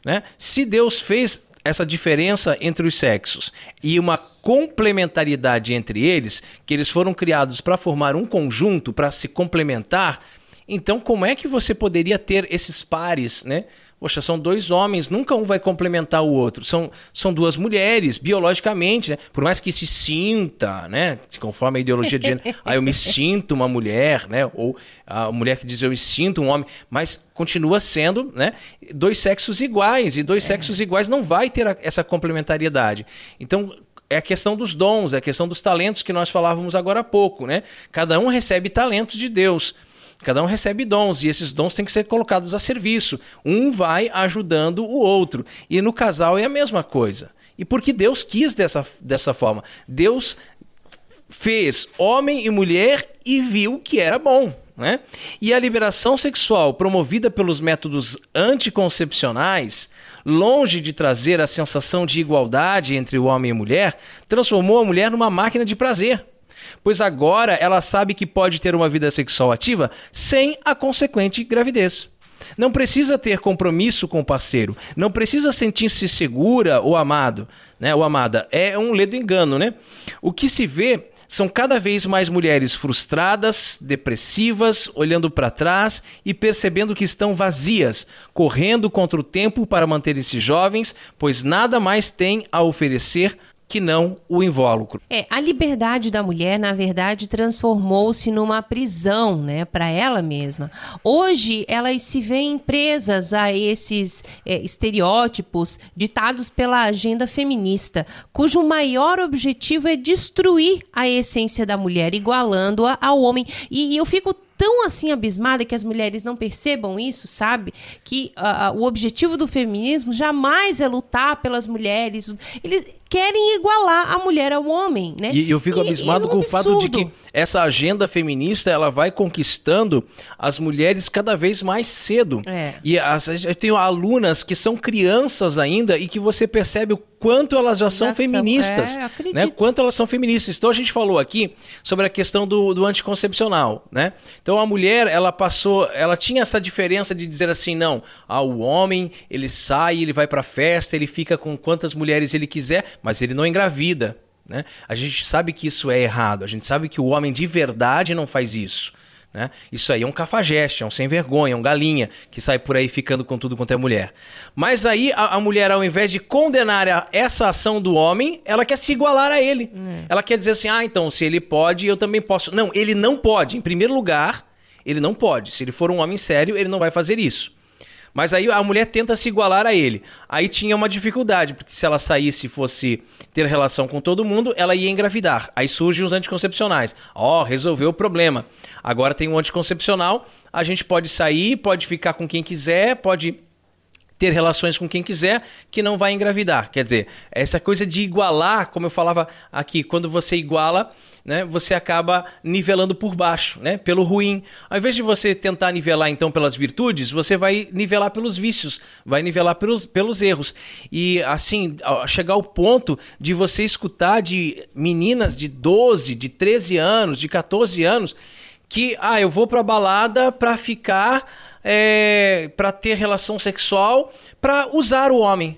Né? Se Deus fez essa diferença entre os sexos e uma complementaridade entre eles, que eles foram criados para formar um conjunto, para se complementar, então como é que você poderia ter esses pares, né? Poxa, são dois homens, nunca um vai complementar o outro. São, são duas mulheres, biologicamente, né? Por mais que se sinta, né? Conforme a ideologia de gênero, ah, eu me sinto uma mulher, né? Ou a mulher que diz eu me sinto um homem, mas continua sendo, né? Dois sexos iguais, e dois sexos iguais não vai ter a- essa complementariedade. Então, é a questão dos dons, é a questão dos talentos que nós falávamos agora há pouco, né? Cada um recebe talentos de Deus. Cada um recebe dons e esses dons têm que ser colocados a serviço. Um vai ajudando o outro. E no casal é a mesma coisa. E porque Deus quis dessa, dessa forma. Deus fez homem e mulher e viu que era bom. Né? E a liberação sexual promovida pelos métodos anticoncepcionais, longe de trazer a sensação de igualdade entre o homem e a mulher, transformou a mulher numa máquina de prazer. Pois agora ela sabe que pode ter uma vida sexual ativa sem a consequente gravidez. Não precisa ter compromisso com o parceiro, não precisa sentir-se segura ou amado, né? Ou amada. É um ledo engano, né? O que se vê são cada vez mais mulheres frustradas, depressivas, olhando para trás e percebendo que estão vazias, correndo contra o tempo para manterem-se jovens, pois nada mais têm a oferecer que não o invólucro. É, a liberdade da mulher, na verdade, transformou-se numa prisão, né, para ela mesma. Hoje, elas se veem presas a esses é, estereótipos ditados pela agenda feminista, cujo maior objetivo é destruir a essência da mulher, igualando-a ao homem. E, e eu fico tão assim abismada que as mulheres não percebam isso, sabe? Que ah, o objetivo do feminismo jamais é lutar pelas mulheres. Eles querem igualar a mulher ao homem, né? E eu fico abismado é um com o fato de absurdo. que essa agenda feminista ela vai conquistando as mulheres cada vez mais cedo. É. E as, eu tenho alunas que são crianças ainda e que você percebe o quanto elas já são feministas. é, acredito. né? Quanto elas são feministas. Então a gente falou aqui sobre a questão do, do anticoncepcional, né? Então a mulher, ela passou, ela tinha essa diferença de dizer assim, não, ah, o homem, ele sai, ele vai pra festa, ele fica com quantas mulheres ele quiser, mas ele não engravida, né? A gente sabe que isso é errado, a gente sabe que o homem de verdade não faz isso. Né? Isso aí é um cafajeste, é um sem vergonha, é um galinha que sai por aí ficando com tudo quanto é mulher. Mas aí a, a mulher, ao invés de condenar a- essa ação do homem, ela quer se igualar a ele. Ela quer dizer assim: ah, então se ele pode, eu também posso. Não, ele não pode. Em primeiro lugar, ele não pode. Se ele for um homem sério, ele não vai fazer isso. Mas aí a mulher tenta se igualar a ele. Aí tinha uma dificuldade, porque se ela saísse e fosse ter relação com todo mundo, ela ia engravidar. Aí surgem os anticoncepcionais. Ó, oh, resolveu o problema. Agora tem um anticoncepcional, a gente pode sair, pode ficar com quem quiser, pode ter relações com quem quiser, que não vai engravidar. Quer dizer, essa coisa de igualar, como eu falava aqui, quando você iguala, né, você acaba nivelando por baixo, né, pelo ruim. Ao invés de você tentar nivelar então pelas virtudes, você vai nivelar pelos vícios, vai nivelar pelos, pelos erros. E assim, chegar ao ponto de você escutar de meninas de 12, de 13 anos, de 14 anos, que, ah, eu vou pra balada pra ficar é, para ter relação sexual para usar o homem.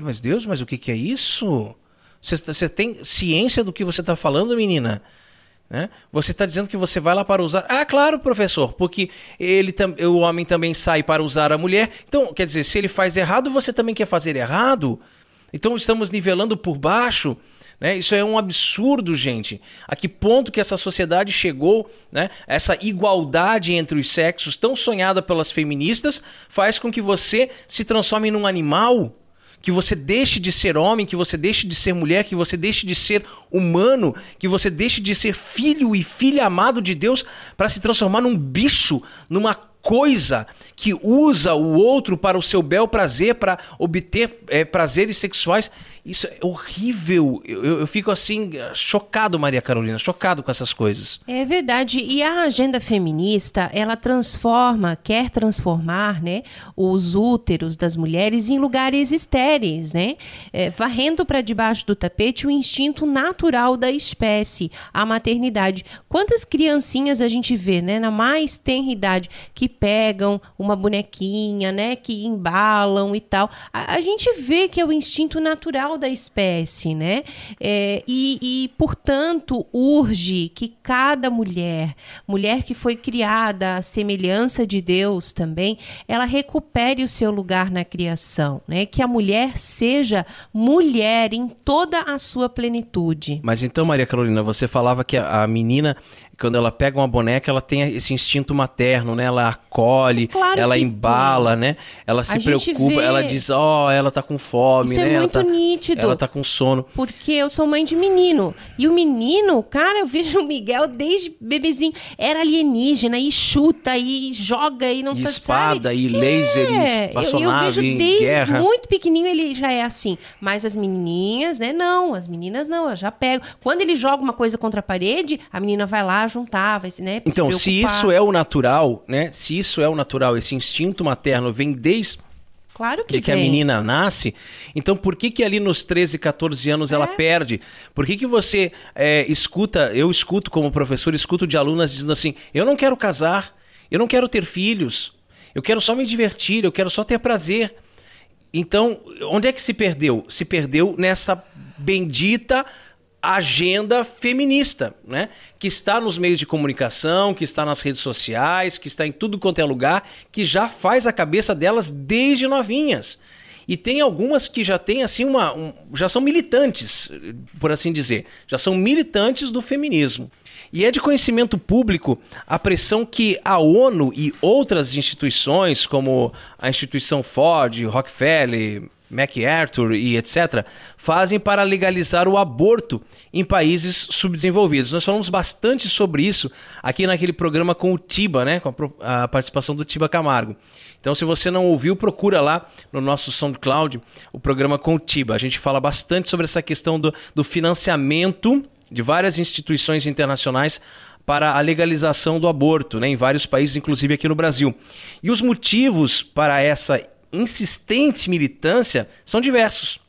Mas Deus, mas o que, que é isso? Você tem ciência do que você está falando, menina? Né? Você está dizendo que você vai lá para usar. Ah, claro, professor, porque ele o homem também sai para usar a mulher. Então, quer dizer, se ele faz errado, você também quer fazer errado? Então estamos nivelando por baixo. Né? Isso é um absurdo, gente. A que ponto que essa sociedade chegou, né? essa igualdade entre os sexos tão sonhada pelas feministas, faz com que você se transforme num animal? Que você deixe de ser homem, que você deixe de ser mulher, que você deixe de ser humano, que você deixe de ser filho e filha amado de Deus para se transformar num bicho, numa coisa que usa o outro para o seu bel prazer, para obter é, prazeres sexuais. Isso é horrível. Eu, eu, fico assim, chocado, Maria Carolina, chocado com essas coisas. É verdade. E a agenda feminista, ela transforma, quer transformar, né, os úteros das mulheres em lugares estéreis, né? É, varrendo para debaixo do tapete o instinto natural da espécie, a maternidade. Quantas criancinhas a gente vê, né, na mais tenra idade, que pegam uma bonequinha, né, que embalam e tal. A, a gente vê que é o instinto natural da espécie, né? É, e, e, portanto, urge que cada mulher, mulher que foi criada à semelhança de Deus também, ela recupere o seu lugar na criação, né? Que a mulher seja mulher em toda a sua plenitude. Mas então, Maria Carolina, você falava que a, a menina quando ela pega uma boneca, ela tem esse instinto materno, né? Ela acolhe, claro ela embala, tem. né? Ela se preocupa, ela diz, ó, oh, ela tá com fome, Isso né? é muito ela tá, nítido. Ela tá com sono. Porque eu sou mãe de menino. E o menino, cara, eu vejo o Miguel desde bebezinho. Era alienígena e chuta e joga e não e tá, espada sabe? e laser é, e eu, eu vejo desde guerra. muito pequenininho ele já é assim. Mas as menininhas, né? Não, as meninas não, elas já pegam. Quando ele joga uma coisa contra a parede, a menina vai lá juntar, vai, né? Então, se, se isso é o natural, né? Se isso é o natural, esse instinto materno vem desde Claro que, que a menina nasce. Então, por que que ali nos 13, 14 anos é. ela perde? Por que que você é, escuta, eu escuto como professor, escuto de alunas dizendo assim, eu não quero casar, eu não quero ter filhos, eu quero só me divertir, eu quero só ter prazer. Então, onde é que se perdeu? Se perdeu nessa bendita agenda feminista, né? Que está nos meios de comunicação, que está nas redes sociais, que está em tudo quanto é lugar, que já faz a cabeça delas desde novinhas. E tem algumas que já têm assim uma, um, já são militantes, por assim dizer, já são militantes do feminismo. E é de conhecimento público a pressão que a ONU e outras instituições, como a instituição Ford, Rockefeller, MacArthur e etc., fazem para legalizar o aborto em países subdesenvolvidos. Nós falamos bastante sobre isso aqui naquele programa com o Tiba, né? com a, participação do Tiba Camargo. Então, se você não ouviu, procura lá no nosso SoundCloud o programa com o Tiba. A gente fala bastante sobre essa questão do, do financiamento de várias instituições internacionais para a legalização do aborto, né, em vários países, inclusive aqui no Brasil. E os motivos para essa insistente militância são diversos.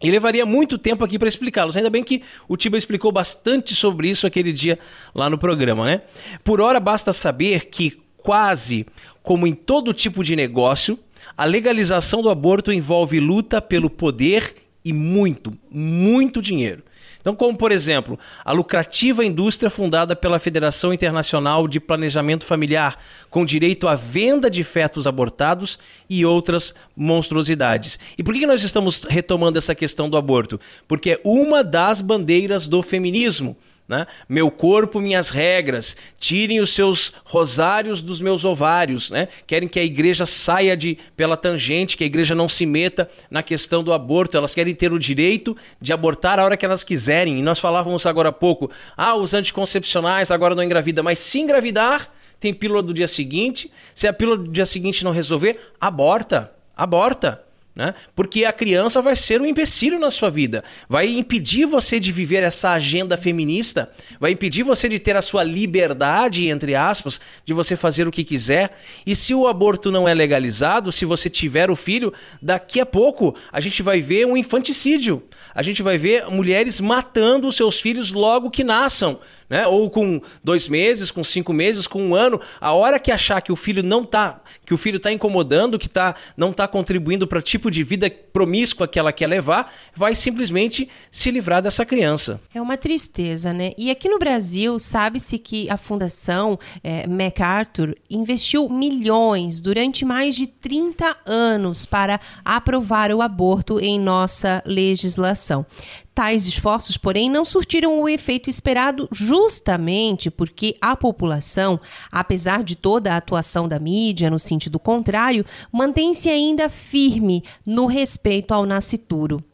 E levaria muito tempo aqui para explicá-los. Ainda bem que o Tiba explicou bastante sobre isso aquele dia lá no programa, né? Por hora basta saber que quase como em todo tipo de negócio, a legalização do aborto envolve luta pelo poder e muito, muito dinheiro. Então, como por exemplo, a lucrativa indústria fundada pela Federação Internacional de Planejamento Familiar, com direito à venda de fetos abortados e outras monstruosidades. E por que nós estamos retomando essa questão do aborto? Porque é uma das bandeiras do feminismo. Né? Meu corpo, minhas regras. Tirem os seus rosários dos meus ovários. Né? Querem que a igreja saia de pela tangente, que a igreja não se meta na questão do aborto. Elas querem ter o direito de abortar a hora que elas quiserem. E nós falávamos agora há pouco, ah, os anticoncepcionais agora não engravida, mas se engravidar, tem pílula do dia seguinte. Se a pílula do dia seguinte não resolver, aborta. Aborta. Né? Porque a criança vai ser um empecilho na sua vida, vai impedir você de viver essa agenda feminista, vai impedir você de ter a sua liberdade, entre aspas, de você fazer o que quiser. E se o aborto não é legalizado, se você tiver o filho, daqui a pouco a gente vai ver um infanticídio. A gente vai ver mulheres matando os seus filhos logo que nasçam, né? Ou com dois meses, com cinco meses, com um ano. A hora que achar que o filho não tá, que o filho está incomodando, que tá, não está contribuindo para o tipo de vida promíscua que ela quer levar, vai simplesmente se livrar dessa criança. É uma tristeza, né? E aqui no Brasil, sabe-se que a Fundação é, MacArthur investiu milhões durante mais de 30 anos para aprovar o aborto em nossa legislação. Tais esforços, porém, não surtiram o efeito esperado justamente porque a população, apesar de toda a atuação da mídia no sentido contrário, mantém-se ainda firme no respeito ao nascituro.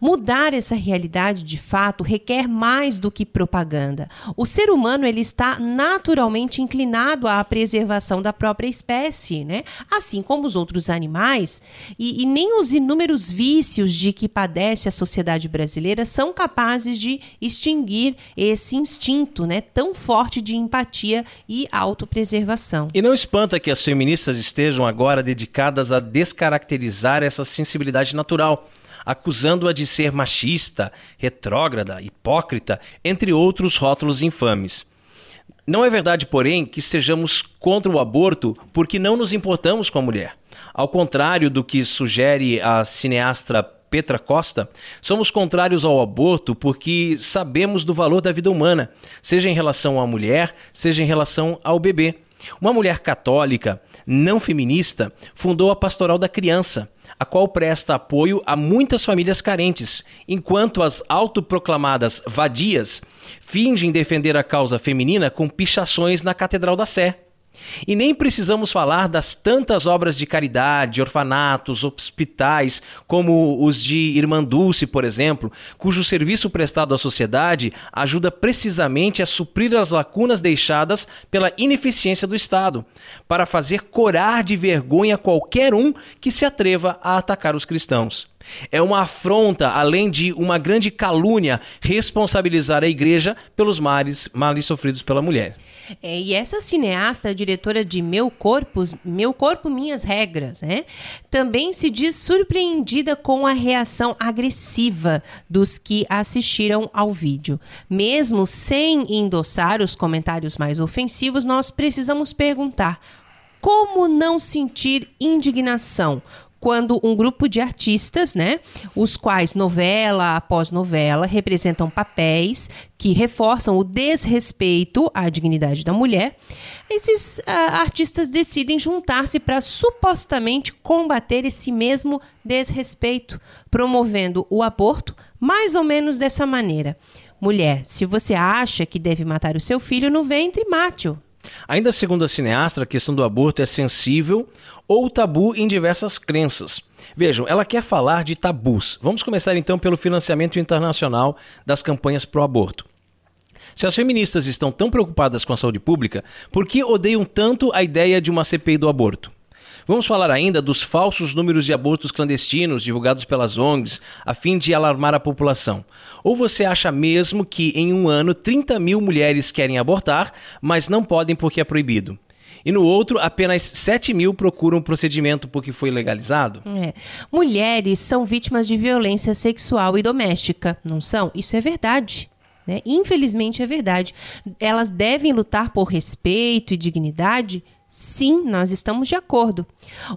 Mudar essa realidade de fato requer mais do que propaganda. O ser humano ele está naturalmente inclinado à preservação da própria espécie, né? assim como os outros animais, e, e nem os inúmeros vícios de que padece a sociedade brasileira são capazes de extinguir esse instinto né, tão forte de empatia e autopreservação. E não espanta que as feministas estejam agora dedicadas a descaracterizar essa sensibilidade natural acusando-a de ser machista, retrógrada, hipócrita, entre outros rótulos infames. Não é verdade, porém, que sejamos contra o aborto porque não nos importamos com a mulher. Ao contrário do que sugere a cineasta Petra Costa, somos contrários ao aborto porque sabemos do valor da vida humana, seja em relação à mulher, seja em relação ao bebê. Uma mulher católica, não feminista, fundou a Pastoral da Criança, a qual presta apoio a muitas famílias carentes, enquanto as autoproclamadas vadias fingem defender a causa feminina com pichações na Catedral da Sé. E nem precisamos falar das tantas obras de caridade, orfanatos, hospitais, como os de Irmã Dulce, por exemplo, cujo serviço prestado à sociedade ajuda precisamente a suprir as lacunas deixadas pela ineficiência do Estado, para fazer corar de vergonha qualquer um que se atreva a atacar os cristãos. É uma afronta, além de uma grande calúnia, responsabilizar a igreja pelos males, males sofridos pela mulher. É, e essa cineasta, diretora de Meu Corpo, Meu Corpo, Minhas Regras, né, também se diz surpreendida com a reação agressiva dos que assistiram ao vídeo. Mesmo sem endossar os comentários mais ofensivos, nós precisamos perguntar como não sentir indignação quando um grupo de artistas, né, os quais novela após novela representam papéis que reforçam o desrespeito à dignidade da mulher, esses uh, artistas decidem juntar-se para supostamente combater esse mesmo desrespeito, promovendo o aborto mais ou menos dessa maneira. Mulher, se você acha que deve matar o seu filho no ventre, mate-o. Ainda segundo a cineasta, a questão do aborto é sensível ou tabu em diversas crenças. Vejam, ela quer falar de tabus. Vamos começar então pelo financiamento internacional das campanhas pro aborto. Se as feministas estão tão preocupadas com a saúde pública, por que odeiam tanto a ideia de uma CPI do aborto? Vamos falar ainda dos falsos números de abortos clandestinos divulgados pelas ONGs a fim de alarmar a população. Ou você acha mesmo que em um ano 30 mil mulheres querem abortar, mas não podem porque é proibido? E no outro apenas 7 mil procuram o procedimento porque foi legalizado? É. Mulheres são vítimas de violência sexual e doméstica, não são? Isso é verdade. Né? Infelizmente é verdade. Elas devem lutar por respeito e dignidade Sim, nós estamos de acordo.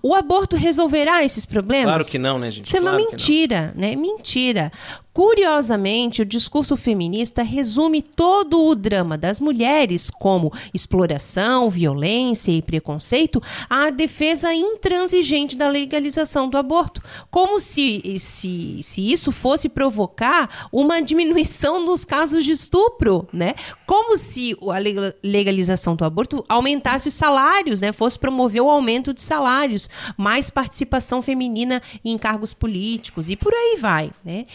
O aborto resolverá esses problemas? Claro que não, né, gente? Isso é claro uma mentira, né? Mentira. Curiosamente, o discurso feminista resume todo o drama das mulheres, como exploração, violência e preconceito, à defesa intransigente da legalização do aborto, como se, se, se isso fosse provocar uma diminuição dos casos de estupro, né? Como se a legalização do aborto aumentasse os salários, né? Fosse promover o aumento de salários, mais participação feminina em cargos políticos e por aí vai, né?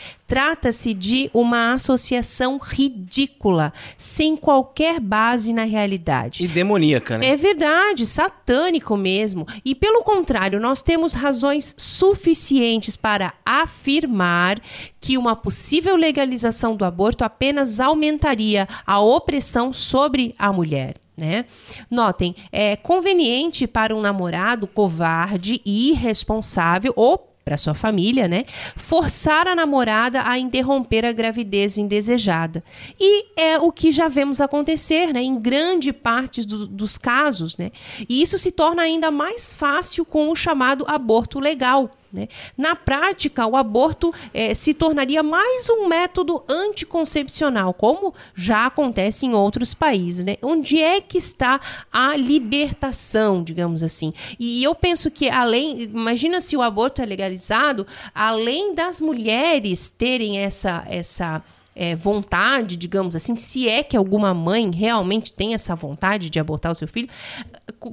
Trata-se de uma associação ridícula, sem qualquer base na realidade. E demoníaca, né? É verdade, satânico mesmo. E pelo contrário, nós temos razões suficientes para afirmar que uma possível legalização do aborto apenas aumentaria a opressão sobre a mulher. Né? Notem, é conveniente para um namorado covarde e irresponsável ou para sua família, né? Forçar a namorada a interromper a gravidez indesejada. E é o que já vemos acontecer, né? Em grande parte do, dos casos, né? E isso se torna ainda mais fácil com o chamado aborto legal. Né? Na prática, o aborto é, se tornaria mais um método anticoncepcional, como já acontece em outros países. Né? Onde é que está a libertação, digamos assim? E eu penso que, além, imagina se o aborto é legalizado, além das mulheres terem essa, essa é, vontade, digamos assim, se é que alguma mãe realmente tem essa vontade de abortar o seu filho,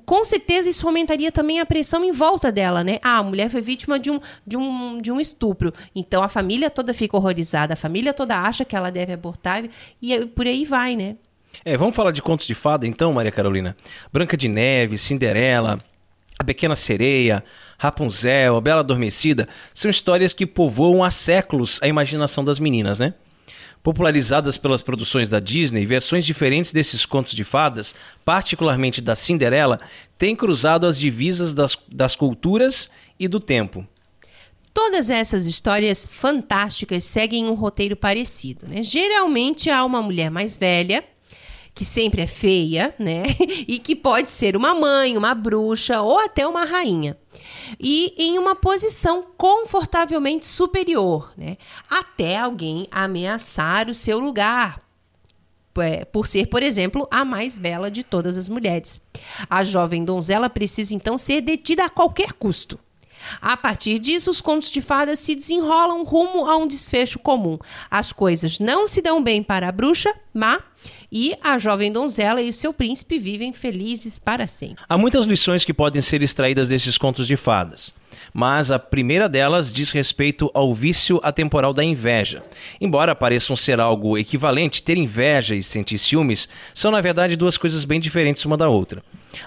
com certeza isso aumentaria também a pressão em volta dela, né? Ah, a mulher foi vítima de um, de um, de um estupro, então a família toda fica horrorizada, a família toda acha que ela deve abortar e por aí vai, né? É, vamos falar de contos de fada então, Maria Carolina? Branca de Neve, Cinderela, A Pequena Sereia, Rapunzel, A Bela Adormecida, são histórias que povoam há séculos a imaginação das meninas, né? Popularizadas pelas produções da Disney, versões diferentes desses contos de fadas, particularmente da Cinderela, têm cruzado as divisas das, das culturas e do tempo. Todas essas histórias fantásticas seguem um roteiro parecido. Né? Geralmente há uma mulher mais velha que sempre é feia, né? E que pode ser uma mãe, uma bruxa ou até uma rainha. E em uma posição confortavelmente superior, né? Até alguém ameaçar o seu lugar, é, por ser, por exemplo, a mais bela de todas as mulheres. A jovem donzela precisa então ser detida a qualquer custo. A partir disso, os contos de fadas se desenrolam rumo a um desfecho comum. As coisas não se dão bem para a bruxa má e a jovem donzela e o seu príncipe vivem felizes para sempre. Há muitas lições que podem ser extraídas desses contos de fadas, mas a primeira delas diz respeito ao vício atemporal da inveja. Embora pareçam ser algo equivalente, ter inveja e sentir ciúmes são na verdade duas coisas bem diferentes uma da outra.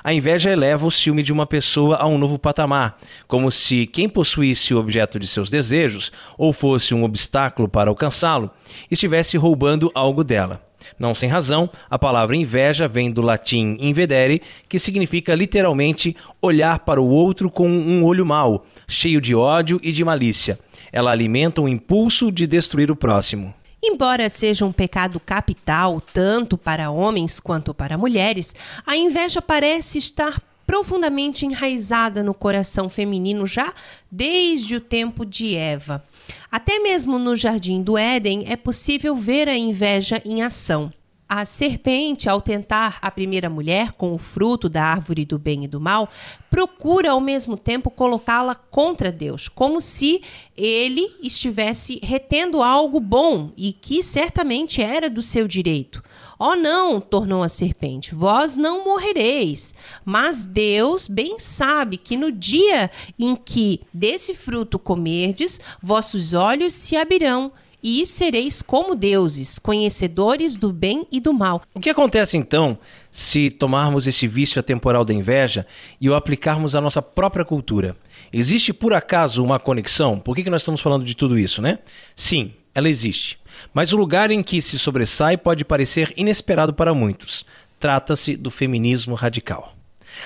A inveja eleva o ciúme de uma pessoa a um novo patamar, como se quem possuísse o objeto de seus desejos ou fosse um obstáculo para alcançá-lo, estivesse roubando algo dela. Não sem razão, a palavra inveja vem do latim invedere, que significa literalmente olhar para o outro com um olho mau, cheio de ódio e de malícia. Ela alimenta o impulso de destruir o próximo. Embora seja um pecado capital tanto para homens quanto para mulheres, a inveja parece estar profundamente enraizada no coração feminino já desde o tempo de Eva. Até mesmo no jardim do Éden é possível ver a inveja em ação. A serpente, ao tentar a primeira mulher com o fruto da árvore do bem e do mal, procura ao mesmo tempo colocá-la contra Deus, como se ele estivesse retendo algo bom e que certamente era do seu direito. Oh, não, tornou a serpente, vós não morrereis. Mas Deus bem sabe que no dia em que desse fruto comerdes, vossos olhos se abrirão e sereis como deuses, conhecedores do bem e do mal. O que acontece então se tomarmos esse vício atemporal da inveja e o aplicarmos à nossa própria cultura? Existe por acaso uma conexão? Por que, que nós estamos falando de tudo isso, né? Sim, ela existe. Mas o lugar em que se sobressai pode parecer inesperado para muitos. Trata-se do feminismo radical.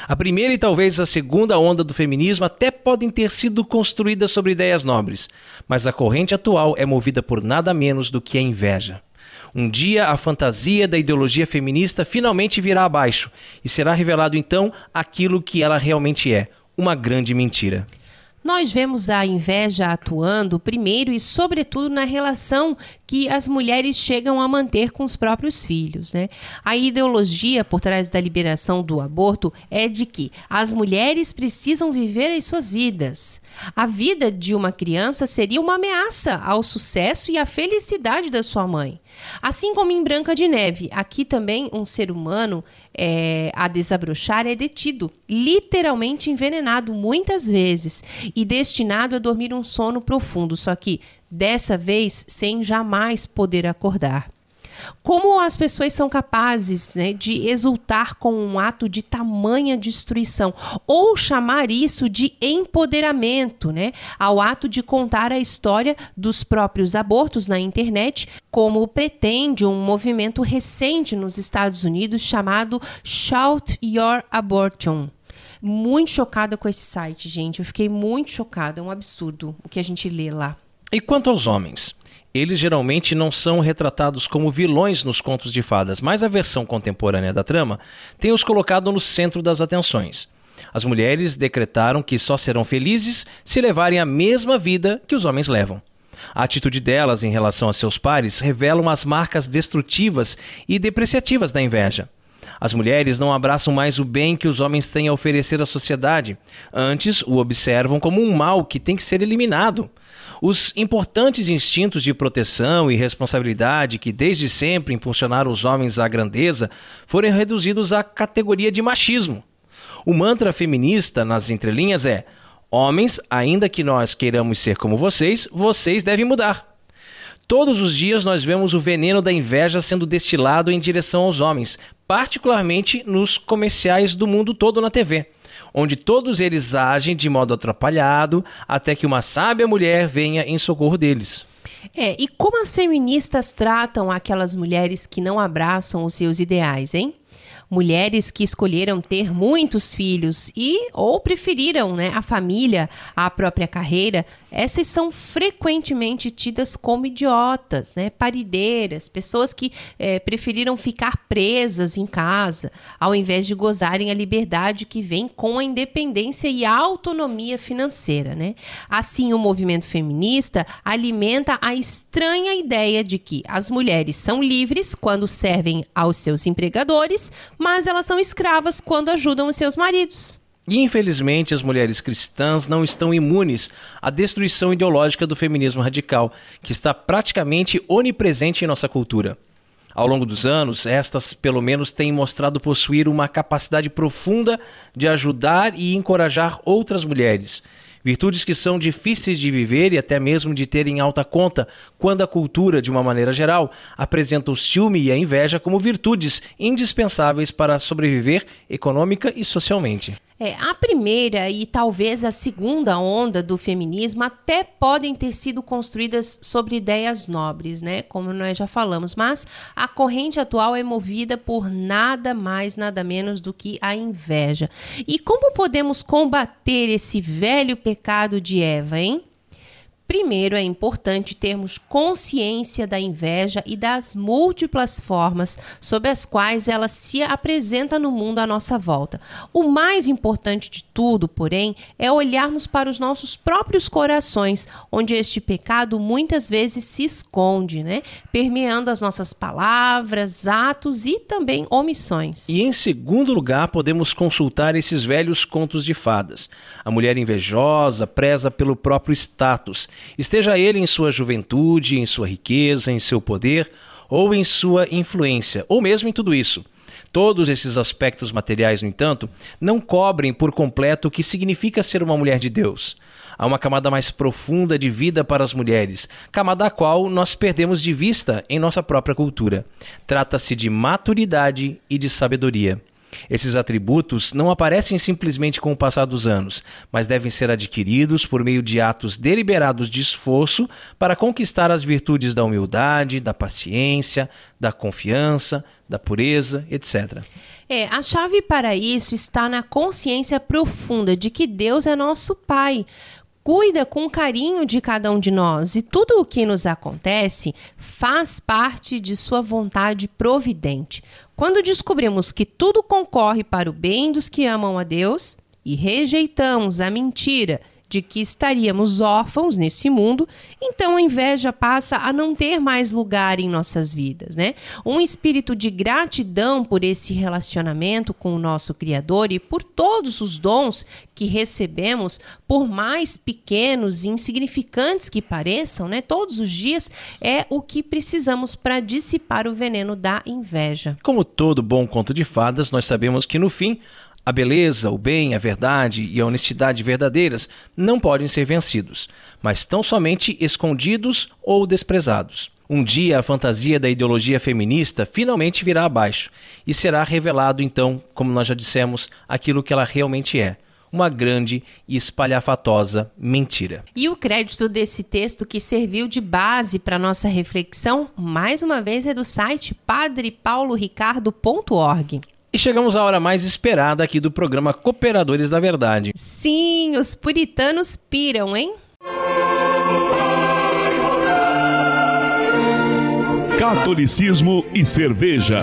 A primeira e talvez a segunda onda do feminismo até podem ter sido construídas sobre ideias nobres, mas a corrente atual é movida por nada menos do que a inveja. Um dia a fantasia da ideologia feminista finalmente virá abaixo e será revelado então aquilo que ela realmente é: uma grande mentira. Nós vemos a inveja atuando primeiro e, sobretudo, na relação que as mulheres chegam a manter com os próprios filhos. Né? A ideologia por trás da liberação do aborto é de que as mulheres precisam viver as suas vidas. A vida de uma criança seria uma ameaça ao sucesso e à felicidade da sua mãe. Assim como em Branca de Neve, aqui também um ser humano é, a desabrochar é detido, literalmente envenenado muitas vezes e destinado a dormir um sono profundo, só que dessa vez sem jamais poder acordar. Como as pessoas são capazes né, de exultar com um ato de tamanha destruição, ou chamar isso de empoderamento, né, ao ato de contar a história dos próprios abortos na internet, como pretende um movimento recente nos Estados Unidos chamado Shout Your Abortion muito chocada com esse site, gente. Eu fiquei muito chocada. É um absurdo o que a gente lê lá. E quanto aos homens? Eles geralmente não são retratados como vilões nos contos de fadas, mas a versão contemporânea da trama tem os colocado no centro das atenções. As mulheres decretaram que só serão felizes se levarem a mesma vida que os homens levam. A atitude delas em relação a seus pares revelam as marcas destrutivas e depreciativas da inveja. As mulheres não abraçam mais o bem que os homens têm a oferecer à sociedade. Antes, o observam como um mal que tem que ser eliminado. Os importantes instintos de proteção e responsabilidade que desde sempre impulsionaram os homens à grandeza foram reduzidos à categoria de machismo. O mantra feminista nas entrelinhas é: Homens, ainda que nós queiramos ser como vocês, vocês devem mudar. Todos os dias nós vemos o veneno da inveja sendo destilado em direção aos homens, particularmente nos comerciais do mundo todo na TV onde todos eles agem de modo atrapalhado até que uma sábia mulher venha em socorro deles. É, e como as feministas tratam aquelas mulheres que não abraçam os seus ideais, hein? Mulheres que escolheram ter muitos filhos e ou preferiram né, a família à própria carreira, essas são frequentemente tidas como idiotas, né, parideiras, pessoas que é, preferiram ficar presas em casa, ao invés de gozarem a liberdade que vem com a independência e a autonomia financeira. Né? Assim, o movimento feminista alimenta a estranha ideia de que as mulheres são livres quando servem aos seus empregadores, mas elas são escravas quando ajudam os seus maridos. E infelizmente as mulheres cristãs não estão imunes à destruição ideológica do feminismo radical, que está praticamente onipresente em nossa cultura. Ao longo dos anos, estas pelo menos têm mostrado possuir uma capacidade profunda de ajudar e encorajar outras mulheres, Virtudes que são difíceis de viver e até mesmo de ter em alta conta, quando a cultura, de uma maneira geral, apresenta o ciúme e a inveja como virtudes indispensáveis para sobreviver econômica e socialmente. É, a primeira e talvez a segunda onda do feminismo até podem ter sido construídas sobre ideias nobres, né? Como nós já falamos, mas a corrente atual é movida por nada mais, nada menos do que a inveja. E como podemos combater esse velho pecado de Eva, hein? Primeiro, é importante termos consciência da inveja e das múltiplas formas sob as quais ela se apresenta no mundo à nossa volta. O mais importante de tudo, porém, é olharmos para os nossos próprios corações, onde este pecado muitas vezes se esconde, né? permeando as nossas palavras, atos e também omissões. E em segundo lugar, podemos consultar esses velhos contos de fadas. A mulher invejosa preza pelo próprio status esteja ele em sua juventude, em sua riqueza, em seu poder ou em sua influência, ou mesmo em tudo isso. Todos esses aspectos materiais, no entanto, não cobrem por completo o que significa ser uma mulher de Deus. Há uma camada mais profunda de vida para as mulheres, camada a qual nós perdemos de vista em nossa própria cultura. Trata-se de maturidade e de sabedoria. Esses atributos não aparecem simplesmente com o passar dos anos, mas devem ser adquiridos por meio de atos deliberados de esforço para conquistar as virtudes da humildade, da paciência, da confiança, da pureza, etc. É, a chave para isso está na consciência profunda de que Deus é nosso Pai cuida com carinho de cada um de nós e tudo o que nos acontece faz parte de sua vontade providente. Quando descobrimos que tudo concorre para o bem dos que amam a Deus e rejeitamos a mentira de que estaríamos órfãos nesse mundo, então a inveja passa a não ter mais lugar em nossas vidas, né? Um espírito de gratidão por esse relacionamento com o nosso Criador e por todos os dons que recebemos, por mais pequenos e insignificantes que pareçam, né? Todos os dias é o que precisamos para dissipar o veneno da inveja. Como todo bom conto de fadas, nós sabemos que no fim a beleza, o bem, a verdade e a honestidade verdadeiras não podem ser vencidos, mas tão somente escondidos ou desprezados. Um dia a fantasia da ideologia feminista finalmente virá abaixo e será revelado então, como nós já dissemos, aquilo que ela realmente é uma grande e espalhafatosa mentira. E o crédito desse texto que serviu de base para nossa reflexão, mais uma vez, é do site padrepauloricardo.org. E chegamos à hora mais esperada aqui do programa Cooperadores da Verdade. Sim, os puritanos piram, hein? Catolicismo e cerveja.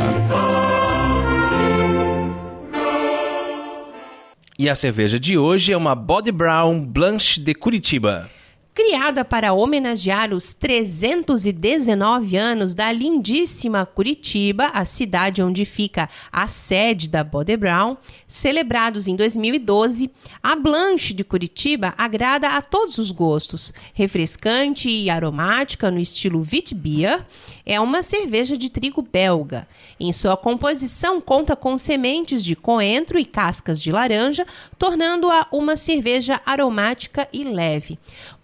E a cerveja de hoje é uma Body Brown Blanche de Curitiba. Criada para homenagear os 319 anos da lindíssima Curitiba, a cidade onde fica a sede da Bode Brown, celebrados em 2012, a Blanche de Curitiba agrada a todos os gostos. Refrescante e aromática no estilo Witbier, é uma cerveja de trigo belga. Em sua composição, conta com sementes de coentro e cascas de laranja, tornando-a uma cerveja aromática e leve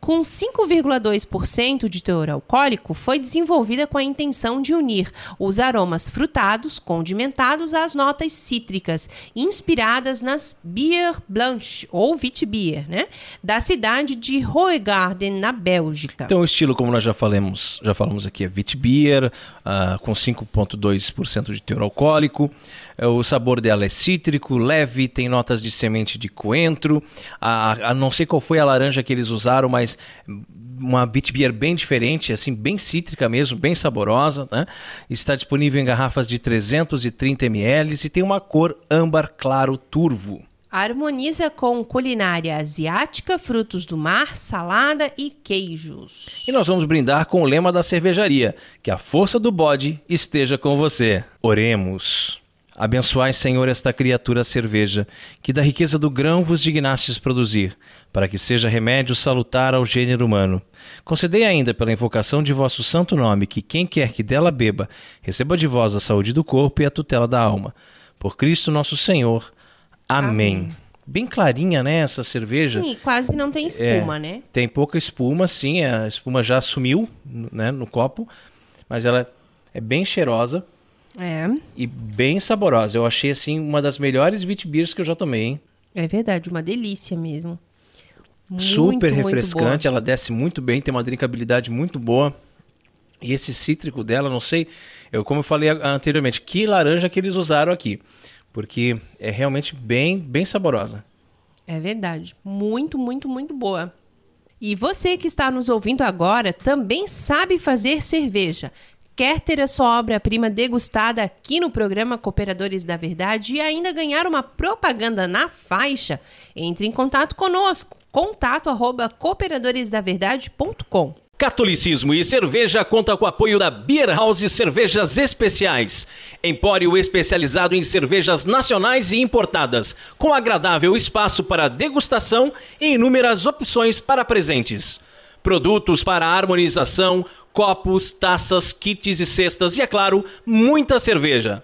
com 5,2% de teor alcoólico, foi desenvolvida com a intenção de unir os aromas frutados, condimentados às notas cítricas, inspiradas nas Bier Blanche, ou Witbier, né? da cidade de Hoegaarden, na Bélgica. Então, o estilo, como nós já falamos, já falamos aqui, é Witbier, uh, com 5,2% de teor alcoólico. É, o sabor dela é cítrico, leve, tem notas de semente de coentro. A, a não sei qual foi a laranja que eles usaram, mas uma Beat Beer bem diferente, assim, bem cítrica mesmo, bem saborosa. Né? Está disponível em garrafas de 330 ml e tem uma cor âmbar claro turvo. Harmoniza com culinária asiática, frutos do mar, salada e queijos. E nós vamos brindar com o lema da cervejaria: que a força do bode esteja com você. Oremos. Abençoai, Senhor, esta criatura cerveja, que da riqueza do grão vos dignastes produzir, para que seja remédio salutar ao gênero humano. Concedei ainda, pela invocação de vosso santo nome, que quem quer que dela beba, receba de vós a saúde do corpo e a tutela da alma. Por Cristo nosso Senhor. Amém. Amém. Bem clarinha, né, essa cerveja. Sim, quase não tem espuma, é, né? Tem pouca espuma, sim, a espuma já sumiu, né, no copo, mas ela é bem cheirosa é. E bem saborosa. Eu achei, assim, uma das melhores Vitbeers que eu já tomei, hein? É verdade, uma delícia mesmo. Muito, Super refrescante, ela desce muito bem, tem uma drinkabilidade muito boa. E esse cítrico dela, não sei, eu como eu falei anteriormente, que laranja que eles usaram aqui, porque é realmente bem, bem saborosa. É verdade, muito, muito, muito boa. E você que está nos ouvindo agora também sabe fazer cerveja. Quer ter a sua obra-prima degustada aqui no programa Cooperadores da Verdade e ainda ganhar uma propaganda na faixa? Entre em contato conosco. Contato arroba cooperadoresdaverdade.com Catolicismo e Cerveja conta com o apoio da Beer House Cervejas Especiais, empório especializado em cervejas nacionais e importadas, com agradável espaço para degustação e inúmeras opções para presentes. Produtos para harmonização, copos, taças, kits e cestas e, é claro, muita cerveja.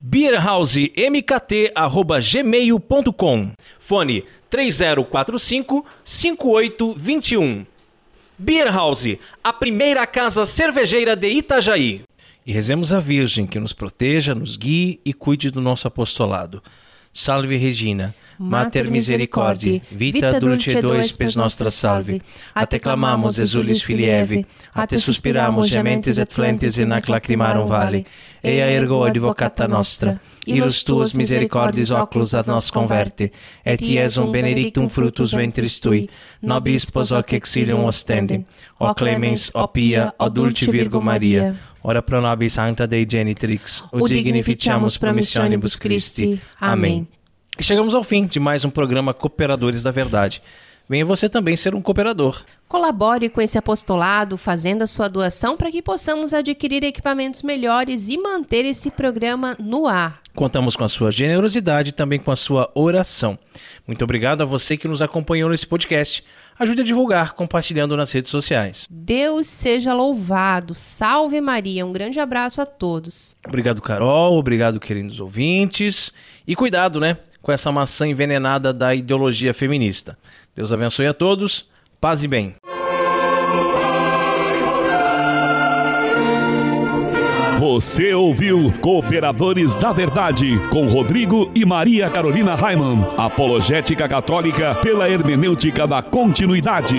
beerhousemkt@gmail.com. Fone 3045 5821. Beer House, a primeira casa cervejeira de Itajaí. E rezemos a Virgem que nos proteja, nos guie e cuide do nosso apostolado. Salve Regina, Mater misericordiae, vita dulce dois spes nostra salve. A te clamamos, exulis filieve, a te suspiramus gementes et flentes in ac lacrimarum vale. Ea ergo advocata nostra, ilus tuos misericordis oculos ad nos converte, et iesum benedictum fructus ventris tui, nobis spos hoc exilium ostende. O clemens, o pia, o dulce Virgo Maria, ora pro nobis sancta Dei genitrix, o dignificiamus promissionibus Christi. Amém. E chegamos ao fim de mais um programa Cooperadores da Verdade. Venha você também ser um cooperador. Colabore com esse apostolado, fazendo a sua doação para que possamos adquirir equipamentos melhores e manter esse programa no ar. Contamos com a sua generosidade e também com a sua oração. Muito obrigado a você que nos acompanhou nesse podcast. Ajude a divulgar compartilhando nas redes sociais. Deus seja louvado. Salve Maria. Um grande abraço a todos. Obrigado, Carol. Obrigado, queridos ouvintes. E cuidado, né? Com essa maçã envenenada da ideologia feminista. Deus abençoe a todos. Paz e bem. Você ouviu Cooperadores da Verdade com Rodrigo e Maria Carolina Raimann. Apologética Católica pela hermenêutica da continuidade.